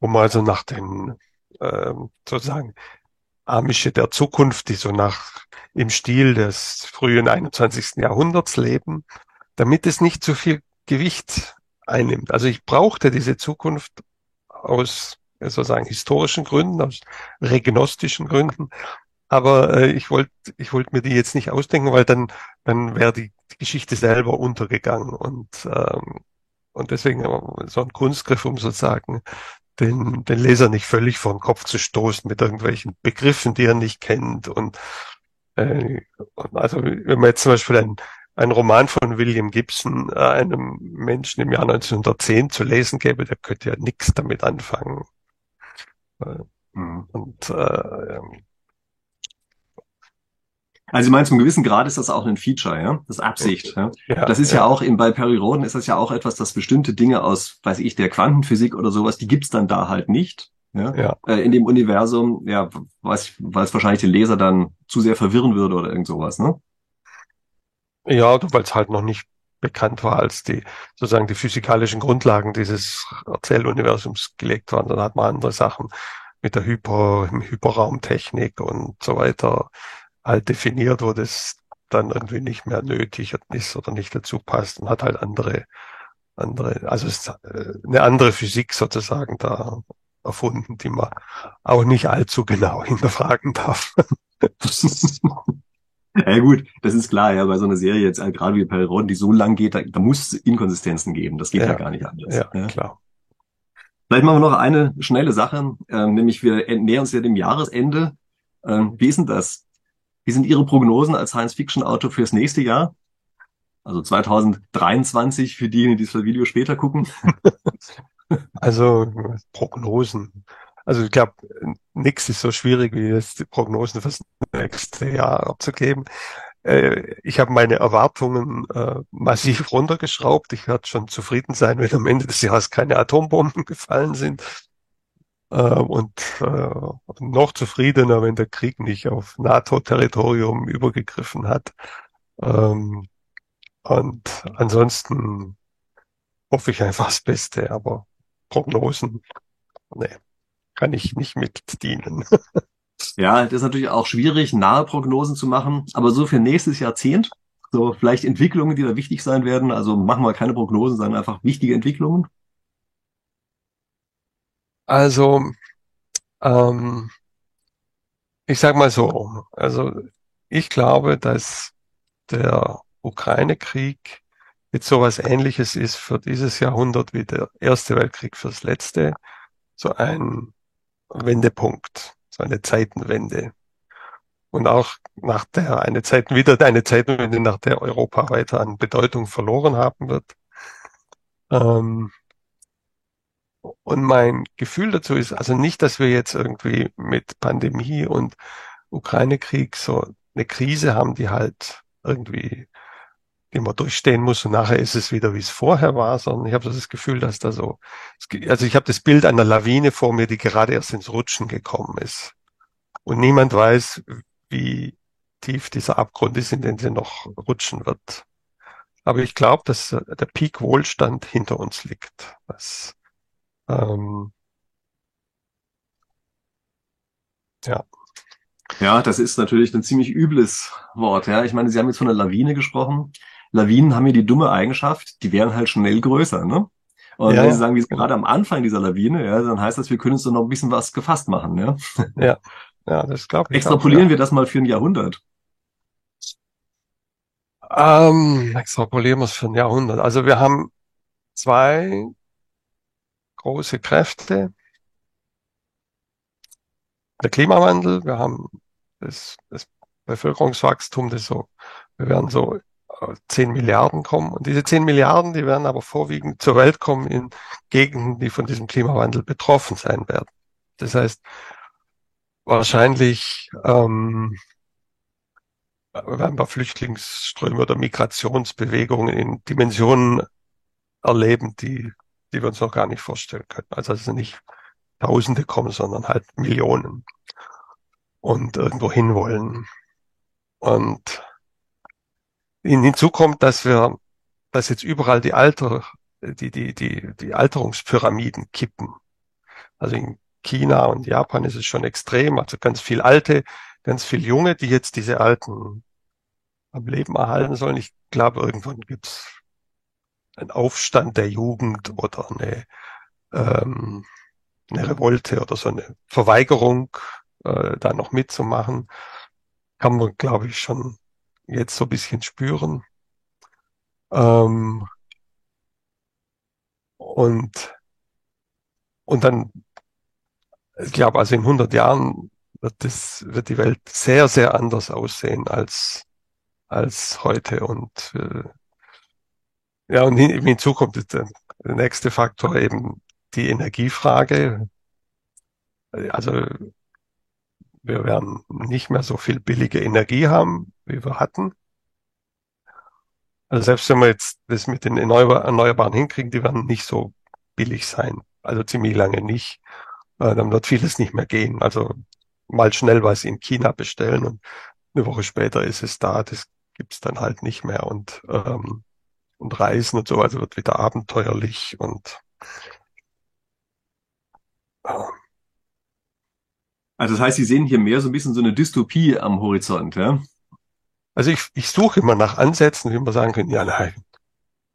wo man also nach den äh, sozusagen Amische der Zukunft, die so nach im Stil des frühen 21. Jahrhunderts leben, damit es nicht zu viel Gewicht einnimmt. Also ich brauchte diese Zukunft aus sozusagen historischen Gründen, aus regnostischen Gründen, aber äh, ich wollte ich wollte mir die jetzt nicht ausdenken, weil dann dann wäre die, die Geschichte selber untergegangen und ähm, und deswegen so ein Kunstgriff, um sozusagen den, den Leser nicht völlig vor den Kopf zu stoßen mit irgendwelchen Begriffen, die er nicht kennt und äh, also wenn man jetzt zum Beispiel ein, ein Roman von William Gibson äh, einem Menschen im Jahr 1910 zu lesen gäbe, der könnte ja nichts damit anfangen. Äh, mhm. Und äh, Also ich meine, zum gewissen Grad ist das auch ein Feature, ja, das ist Absicht. Ja? ja das ist ja. ja, auch in, bei Perry Roden ist das ja auch etwas, dass bestimmte Dinge aus, weiß ich, der Quantenphysik oder sowas, die gibt's dann da halt nicht. Ja? ja. Äh, in dem Universum, ja, weiß, weil es wahrscheinlich den Leser dann zu sehr verwirren würde oder irgend sowas, ne? Ja, weil es halt noch nicht bekannt war, als die sozusagen die physikalischen Grundlagen dieses Erzähluniversums gelegt waren. Dann hat man andere Sachen mit der Hyper, Hyperraumtechnik und so weiter halt definiert, wo das dann irgendwie nicht mehr nötig ist oder nicht dazu passt und hat halt andere, andere, also äh, eine andere Physik sozusagen da erfunden, die man auch nicht allzu genau hinterfragen darf. Ja gut, das ist klar, ja, bei so einer Serie jetzt, äh, gerade wie Perron, die so lang geht, da, da muss es Inkonsistenzen geben. Das geht ja, ja gar nicht anders. Ja, ja, klar. Vielleicht machen wir noch eine schnelle Sache, äh, nämlich wir nähern uns ja dem Jahresende. Äh, wie ist denn das? Wie sind Ihre Prognosen als Science-Fiction-Autor fürs nächste Jahr? Also 2023 für diejenigen, die das Video später gucken. also Prognosen. Also ich glaube, nichts ist so schwierig, wie jetzt die Prognosen fürs nächste Jahr abzugeben. Äh, ich habe meine Erwartungen äh, massiv runtergeschraubt. Ich werde schon zufrieden sein, wenn am Ende des Jahres keine Atombomben gefallen sind. Äh, und äh, noch zufriedener, wenn der Krieg nicht auf NATO-Territorium übergegriffen hat. Ähm, und ansonsten hoffe ich einfach das Beste, aber Prognosen, nee kann ich nicht mit dienen. Ja, das ist natürlich auch schwierig, nahe Prognosen zu machen, aber so für nächstes Jahrzehnt, so vielleicht Entwicklungen, die da wichtig sein werden. Also machen wir keine Prognosen, sondern einfach wichtige Entwicklungen. Also, ähm, ich sag mal so, also ich glaube, dass der Ukraine-Krieg jetzt sowas ähnliches ist für dieses Jahrhundert wie der Erste Weltkrieg fürs letzte. So ein Wendepunkt, so eine Zeitenwende. Und auch nach der, eine Zeit, wieder eine Zeitenwende, nach der Europa weiter an Bedeutung verloren haben wird. Ähm, und mein Gefühl dazu ist also nicht, dass wir jetzt irgendwie mit Pandemie und Ukraine-Krieg so eine Krise haben, die halt irgendwie man durchstehen muss und nachher ist es wieder, wie es vorher war, sondern ich habe das Gefühl, dass da so, also ich habe das Bild einer Lawine vor mir, die gerade erst ins Rutschen gekommen ist. Und niemand weiß, wie tief dieser Abgrund ist, in den sie noch rutschen wird. Aber ich glaube, dass der Peak Wohlstand hinter uns liegt. Was, ähm, ja. Ja, das ist natürlich ein ziemlich übles Wort. Ja, ich meine, Sie haben jetzt von einer Lawine gesprochen. Lawinen haben ja die dumme Eigenschaft, die werden halt schnell größer, ne? Und ja, wenn Sie sagen, wir sind gerade am Anfang dieser Lawine, ja, dann heißt das, wir können uns doch noch ein bisschen was gefasst machen, ja? Ja, ja das glaube ich. Extrapolieren auch, ja. wir das mal für ein Jahrhundert. Ähm, extrapolieren wir es für ein Jahrhundert. Also wir haben zwei große Kräfte. Der Klimawandel, wir haben das, das Bevölkerungswachstum, das so, wir werden so 10 Milliarden kommen. Und diese 10 Milliarden, die werden aber vorwiegend zur Welt kommen in Gegenden, die von diesem Klimawandel betroffen sein werden. Das heißt, wahrscheinlich ähm, werden wir Flüchtlingsströme oder Migrationsbewegungen in Dimensionen erleben, die, die wir uns noch gar nicht vorstellen können. Also es sind nicht Tausende kommen, sondern halt Millionen und irgendwo hinwollen. Und Hinzu kommt, dass wir, dass jetzt überall die Alter, die, die, die, die Alterungspyramiden kippen. Also in China und Japan ist es schon extrem, also ganz viel Alte, ganz viel Junge, die jetzt diese Alten am Leben erhalten sollen. Ich glaube, irgendwann gibt's einen Aufstand der Jugend oder eine, ähm, eine Revolte oder so eine Verweigerung, äh, da noch mitzumachen. Kann man, glaube ich, schon jetzt so ein bisschen spüren. Ähm, und, und dann, ich glaube, also in 100 Jahren wird das, wird die Welt sehr, sehr anders aussehen als, als heute. Und, äh, ja, und hin, hinzu kommt der, der nächste Faktor eben die Energiefrage. Also wir werden nicht mehr so viel billige Energie haben, wie wir hatten. Also selbst wenn wir jetzt das mit den Erneuerbaren hinkriegen, die werden nicht so billig sein. Also ziemlich lange nicht. Äh, dann wird vieles nicht mehr gehen. Also mal schnell was in China bestellen und eine Woche später ist es da. Das gibt's dann halt nicht mehr und ähm, und Reisen und so. Also wird wieder abenteuerlich und äh, also das heißt, Sie sehen hier mehr so ein bisschen so eine Dystopie am Horizont, ja? Also ich, ich suche immer nach Ansätzen, wie man sagen kann, ja nein,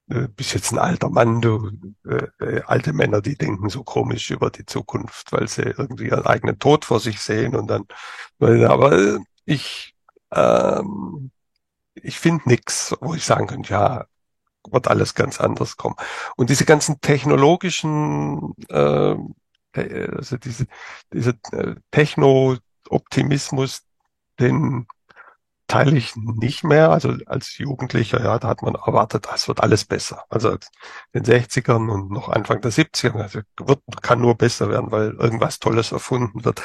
du bist jetzt ein alter Mann, du äh, äh, alte Männer, die denken so komisch über die Zukunft, weil sie irgendwie ihren eigenen Tod vor sich sehen und dann, aber ich ähm, ich finde nichts, wo ich sagen könnte, ja, wird alles ganz anders kommen. Und diese ganzen technologischen, äh, also diese, diese äh, Techno-Optimismus, den teile ich nicht mehr. Also als Jugendlicher, ja, da hat man erwartet, es wird alles besser. Also in den 60ern und noch Anfang der 70er, also wird, kann nur besser werden, weil irgendwas Tolles erfunden wird.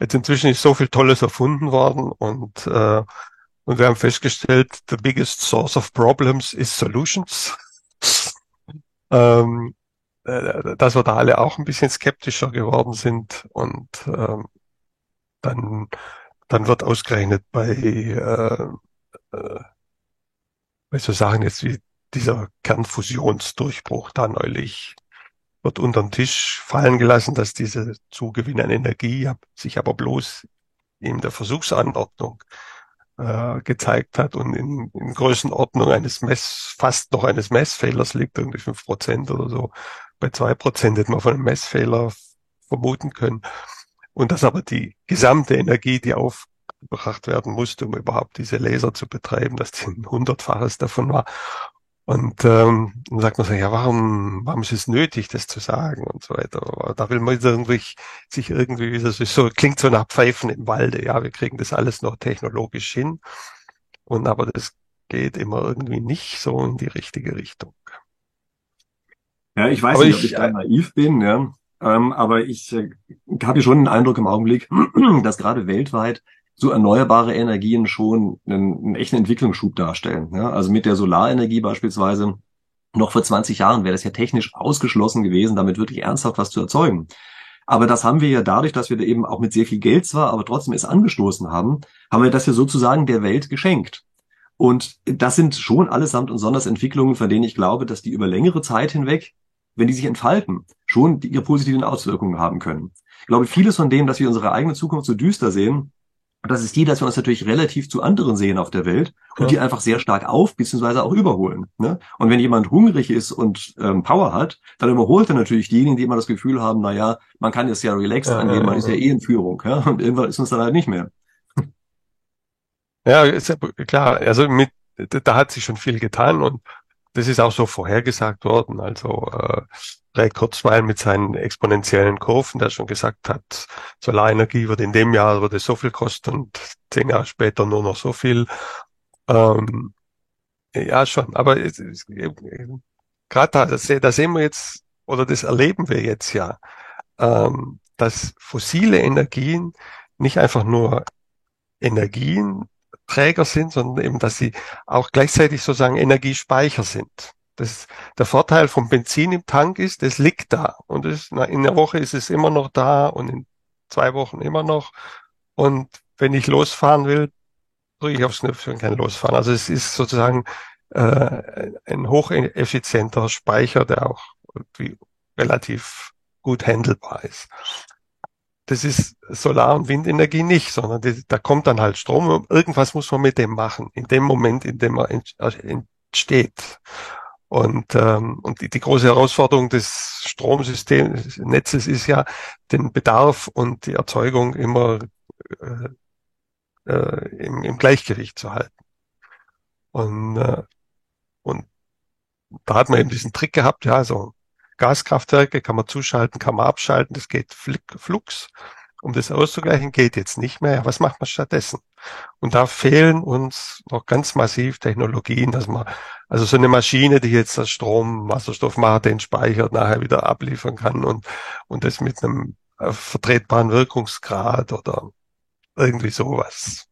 Jetzt inzwischen ist so viel Tolles erfunden worden und äh, und wir haben festgestellt, the biggest source of problems is solutions. ähm, äh, dass wir da alle auch ein bisschen skeptischer geworden sind und ähm, dann, dann wird ausgerechnet bei, äh, äh, bei so Sachen jetzt wie dieser Kernfusionsdurchbruch da neulich wird unter den Tisch fallen gelassen, dass diese Zugewinn an Energie sich aber bloß in der Versuchsanordnung äh, gezeigt hat und in, in Größenordnung eines Mess, fast noch eines Messfehlers liegt, irgendwie fünf Prozent oder so. Bei zwei Prozent hätte man von einem Messfehler vermuten können. Und dass aber die gesamte Energie, die aufgebracht werden musste, um überhaupt diese Laser zu betreiben, dass die ein Hundertfaches davon war. Und ähm, dann sagt man so, ja, warum, warum ist es nötig, das zu sagen und so weiter. Aber da will man irgendwie sich irgendwie, das ist so, klingt so nach Pfeifen im Walde, ja, wir kriegen das alles noch technologisch hin. Und aber das geht immer irgendwie nicht so in die richtige Richtung. Ja, ich weiß aber nicht, ich, ob ich da äh, naiv bin, ja. Ähm, aber ich äh, habe schon den Eindruck im Augenblick, dass gerade weltweit so erneuerbare Energien schon einen, einen echten Entwicklungsschub darstellen. Ja? Also mit der Solarenergie beispielsweise, noch vor 20 Jahren wäre das ja technisch ausgeschlossen gewesen, damit wirklich ernsthaft was zu erzeugen. Aber das haben wir ja dadurch, dass wir da eben auch mit sehr viel Geld zwar, aber trotzdem es angestoßen haben, haben wir das ja sozusagen der Welt geschenkt. Und das sind schon allesamt und sonders Entwicklungen, von denen ich glaube, dass die über längere Zeit hinweg, wenn die sich entfalten, schon ihre positiven Auswirkungen haben können. Ich glaube, vieles von dem, dass wir unsere eigene Zukunft so düster sehen, das ist die, dass wir uns natürlich relativ zu anderen sehen auf der Welt und ja. die einfach sehr stark auf bzw. auch überholen. Ne? Und wenn jemand hungrig ist und ähm, Power hat, dann überholt er natürlich diejenigen, die immer das Gefühl haben, na ja, man kann es ja relaxed ja, angehen, man ist ja eh in Führung. Ja? Und irgendwann ist uns dann halt nicht mehr. Ja, ist ja klar. Also mit, da hat sich schon viel getan und das ist auch so vorhergesagt worden. Also äh, Ray Kurzweil mit seinen exponentiellen Kurven, der schon gesagt hat, Solarenergie wird in dem Jahr würde so viel kosten und zehn Jahre später nur noch so viel. Ähm, ja, schon, aber gerade da, da sehen wir jetzt, oder das erleben wir jetzt ja, ähm, dass fossile Energien nicht einfach nur Energienträger sind, sondern eben, dass sie auch gleichzeitig sozusagen Energiespeicher sind. Das, der Vorteil vom Benzin im Tank ist, es liegt da. Und es, na, in der Woche ist es immer noch da und in zwei Wochen immer noch. Und wenn ich losfahren will, drücke ich aufs Knöpfchen und kann losfahren. Also es ist sozusagen äh, ein hocheffizienter Speicher, der auch relativ gut handelbar ist. Das ist Solar- und Windenergie nicht, sondern die, da kommt dann halt Strom und irgendwas muss man mit dem machen, in dem Moment, in dem er entsteht. Und, ähm, und die, die große Herausforderung des Stromsystems, Netzes ist ja, den Bedarf und die Erzeugung immer äh, äh, im, im Gleichgewicht zu halten. Und, äh, und da hat man eben diesen Trick gehabt, ja, so Gaskraftwerke kann man zuschalten, kann man abschalten, das geht flux um das auszugleichen, geht jetzt nicht mehr. Ja, was macht man stattdessen? Und da fehlen uns noch ganz massiv Technologien, dass man, also so eine Maschine, die jetzt das Strom, Wasserstoff macht, den speichert, nachher wieder abliefern kann und, und das mit einem äh, vertretbaren Wirkungsgrad oder irgendwie sowas.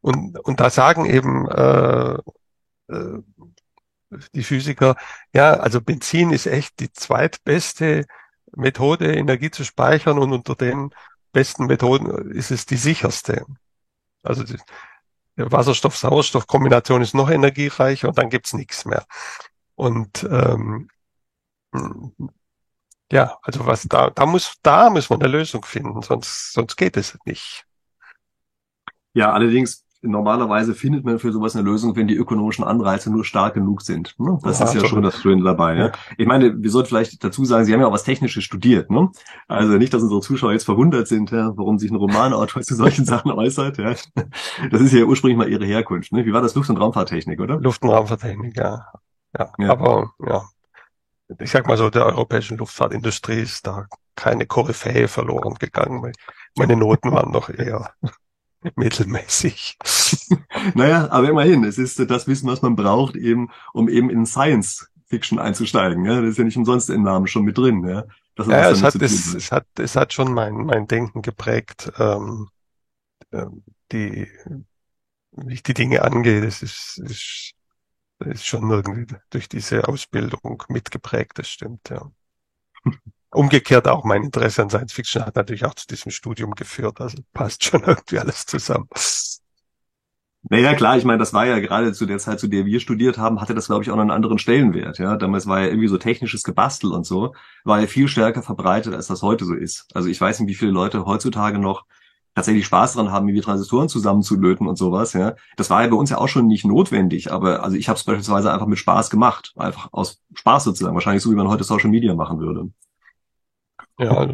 Und, und da sagen eben äh, äh, die Physiker, ja, also Benzin ist echt die zweitbeste Methode, Energie zu speichern und unter den besten Methoden ist es die sicherste. Also Wasserstoff-Sauerstoff-Kombination ist noch energiereicher und dann gibt's nichts mehr. Und ähm, ja, also was da, da muss, da muss man eine Lösung finden, sonst, sonst geht es nicht. Ja, allerdings normalerweise findet man für sowas eine Lösung, wenn die ökonomischen Anreize nur stark genug sind. Ne? Das ja, ist ja schon das Schöne dabei. Ja. Ich meine, wir sollten vielleicht dazu sagen, Sie haben ja auch was Technisches studiert. Ne? Also nicht, dass unsere Zuschauer jetzt verwundert sind, ja, warum sich ein Romanautor zu solchen Sachen äußert. Ja. Das ist ja ursprünglich mal Ihre Herkunft. Ne? Wie war das Luft- und Raumfahrttechnik, oder? Luft- und Raumfahrttechnik, ja. ja. ja. Aber ja, ich sag mal so, der europäischen Luftfahrtindustrie ist da keine Koryphäe verloren gegangen. Meine Noten waren noch eher mittelmäßig. naja, aber immerhin, es ist das Wissen, was man braucht, eben, um eben in Science Fiction einzusteigen. Ja? Das ist ja nicht umsonst im Namen schon mit drin. Ja, das ja es, hat, es, es, hat, es hat schon mein, mein Denken geprägt, ähm, ähm, die, wie ich die Dinge angehe. Das ist, ist, ist schon irgendwie durch diese Ausbildung mitgeprägt, das stimmt, ja. Umgekehrt auch mein Interesse an Science Fiction hat natürlich auch zu diesem Studium geführt. Also passt schon irgendwie alles zusammen. Naja, klar, ich meine, das war ja gerade zu der Zeit, zu der wir studiert haben, hatte das, glaube ich, auch noch einen anderen Stellenwert. Ja, damals war ja irgendwie so technisches Gebastel und so, war ja viel stärker verbreitet, als das heute so ist. Also ich weiß nicht, wie viele Leute heutzutage noch tatsächlich Spaß dran haben, wie Transistoren zusammenzulöten und sowas. Ja, das war ja bei uns ja auch schon nicht notwendig, aber also ich habe es beispielsweise einfach mit Spaß gemacht, einfach aus Spaß sozusagen, wahrscheinlich so, wie man heute Social Media machen würde. Ja,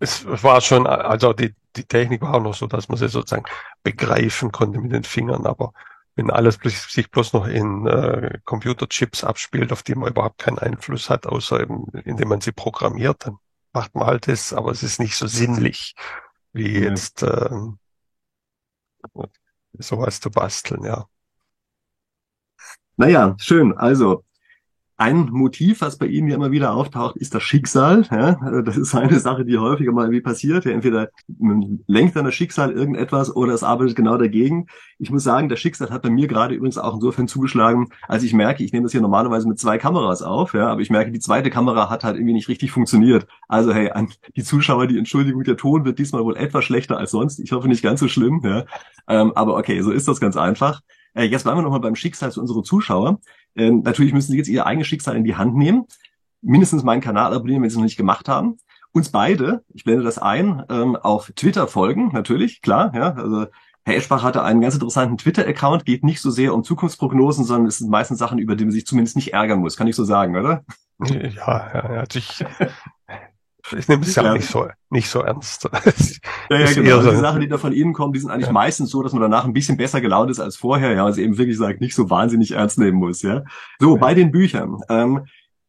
es war schon, also die, die Technik war auch noch so, dass man sie sozusagen begreifen konnte mit den Fingern, aber wenn alles sich bloß noch in äh, Computerchips abspielt, auf die man überhaupt keinen Einfluss hat, außer eben, indem man sie programmiert, dann macht man halt das, aber es ist nicht so sinnlich, wie ja. jetzt äh, sowas zu basteln, ja. Naja, schön. Also ein Motiv, was bei Ihnen ja immer wieder auftaucht, ist das Schicksal. Ja? Also das ist eine Sache, die häufiger mal wie passiert. Ja, entweder lenkt an das Schicksal irgendetwas oder es arbeitet genau dagegen. Ich muss sagen, das Schicksal hat bei mir gerade übrigens auch insofern zugeschlagen, als ich merke, ich nehme das hier normalerweise mit zwei Kameras auf, ja, aber ich merke, die zweite Kamera hat halt irgendwie nicht richtig funktioniert. Also hey, an die Zuschauer, die Entschuldigung, der Ton wird diesmal wohl etwas schlechter als sonst. Ich hoffe nicht ganz so schlimm. Ja? Ähm, aber okay, so ist das ganz einfach. Äh, jetzt waren wir nochmal beim Schicksal für unsere Zuschauer. Äh, natürlich müssen Sie jetzt Ihr eigenes Schicksal in die Hand nehmen. Mindestens meinen Kanal abonnieren, wenn Sie es noch nicht gemacht haben. Uns beide, ich blende das ein, ähm, auf Twitter folgen, natürlich, klar. Ja, also Herr Eschbach hatte einen ganz interessanten Twitter-Account, geht nicht so sehr um Zukunftsprognosen, sondern es sind meistens Sachen, über die man sich zumindest nicht ärgern muss. Kann ich so sagen, oder? Ja, ja, ich, ich nehme es ja, ja, nicht so nicht so ernst. ja, ja, genau. Also die Sachen, die da von Ihnen kommen, die sind eigentlich ja. meistens so, dass man danach ein bisschen besser gelaunt ist als vorher, ja, also eben wirklich sagt, nicht so wahnsinnig ernst nehmen muss, ja. So, bei den Büchern. Ähm,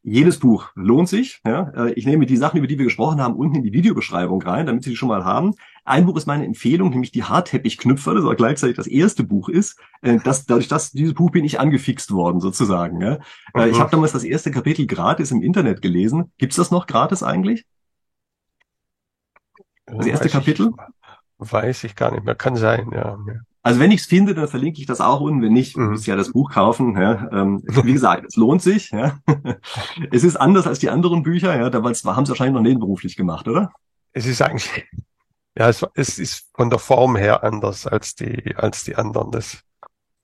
jedes Buch lohnt sich. Ja? Äh, ich nehme die Sachen, über die wir gesprochen haben, unten in die Videobeschreibung rein, damit Sie die schon mal haben. Ein Buch ist meine Empfehlung, nämlich die Hartteppichknüpfer, das auch gleichzeitig das erste Buch ist. Äh, das, dadurch, dass dieses Buch bin ich angefixt worden, sozusagen. Ja? Mhm. Ich habe damals das erste Kapitel gratis im Internet gelesen. Gibt's das noch gratis eigentlich? Das erste weiß Kapitel? Ich, weiß ich gar nicht mehr. Kann sein, ja. Also wenn ich es finde, dann verlinke ich das auch unten. Wenn nicht, mhm. muss ja das Buch kaufen. Ja. Ähm, wie gesagt, es lohnt sich. Ja. es ist anders als die anderen Bücher. Ja. Da haben sie wahrscheinlich noch nebenberuflich gemacht, oder? Es ist eigentlich, ja, es, es ist von der Form her anders als die als die anderen. Das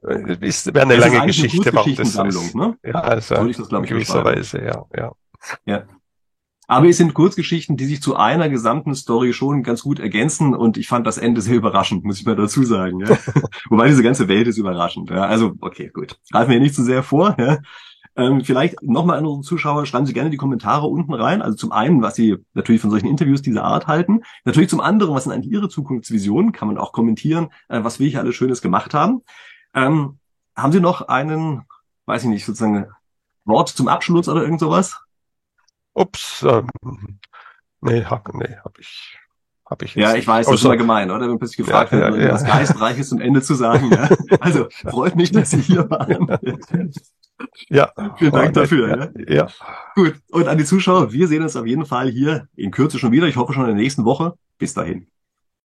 äh, ist wäre eine das lange Geschichte. Eine das ist, ne? Ja, also in gewisser Weise, ja, ja. Ja. Aber es sind Kurzgeschichten, die sich zu einer gesamten Story schon ganz gut ergänzen und ich fand das Ende sehr überraschend, muss ich mal dazu sagen. Ja? Wobei diese ganze Welt ist überraschend. Ja? Also, okay, gut. Greifen wir nicht zu sehr vor. Ja? Ähm, vielleicht nochmal an unsere Zuschauer, schreiben Sie gerne die Kommentare unten rein. Also zum einen, was Sie natürlich von solchen Interviews dieser Art halten. Natürlich zum anderen, was sind eigentlich Ihre Zukunftsvisionen? Kann man auch kommentieren, äh, was wir hier alles Schönes gemacht haben. Ähm, haben Sie noch einen, weiß ich nicht, sozusagen Wort zum Abschluss oder irgend sowas? Ups, ähm, nee, hab, nee, hab ich, hab ich. Ja, ich weiß, das ist immer gemein, oder? Wenn plötzlich gefragt ja, wird, ja, ja. was Geistreiches zum Ende zu sagen. Ja? Also, freut mich, dass Sie hier waren. Ja. Vielen Dank dafür. Ja, ja. ja. Gut. Und an die Zuschauer, wir sehen uns auf jeden Fall hier in Kürze schon wieder. Ich hoffe schon in der nächsten Woche. Bis dahin.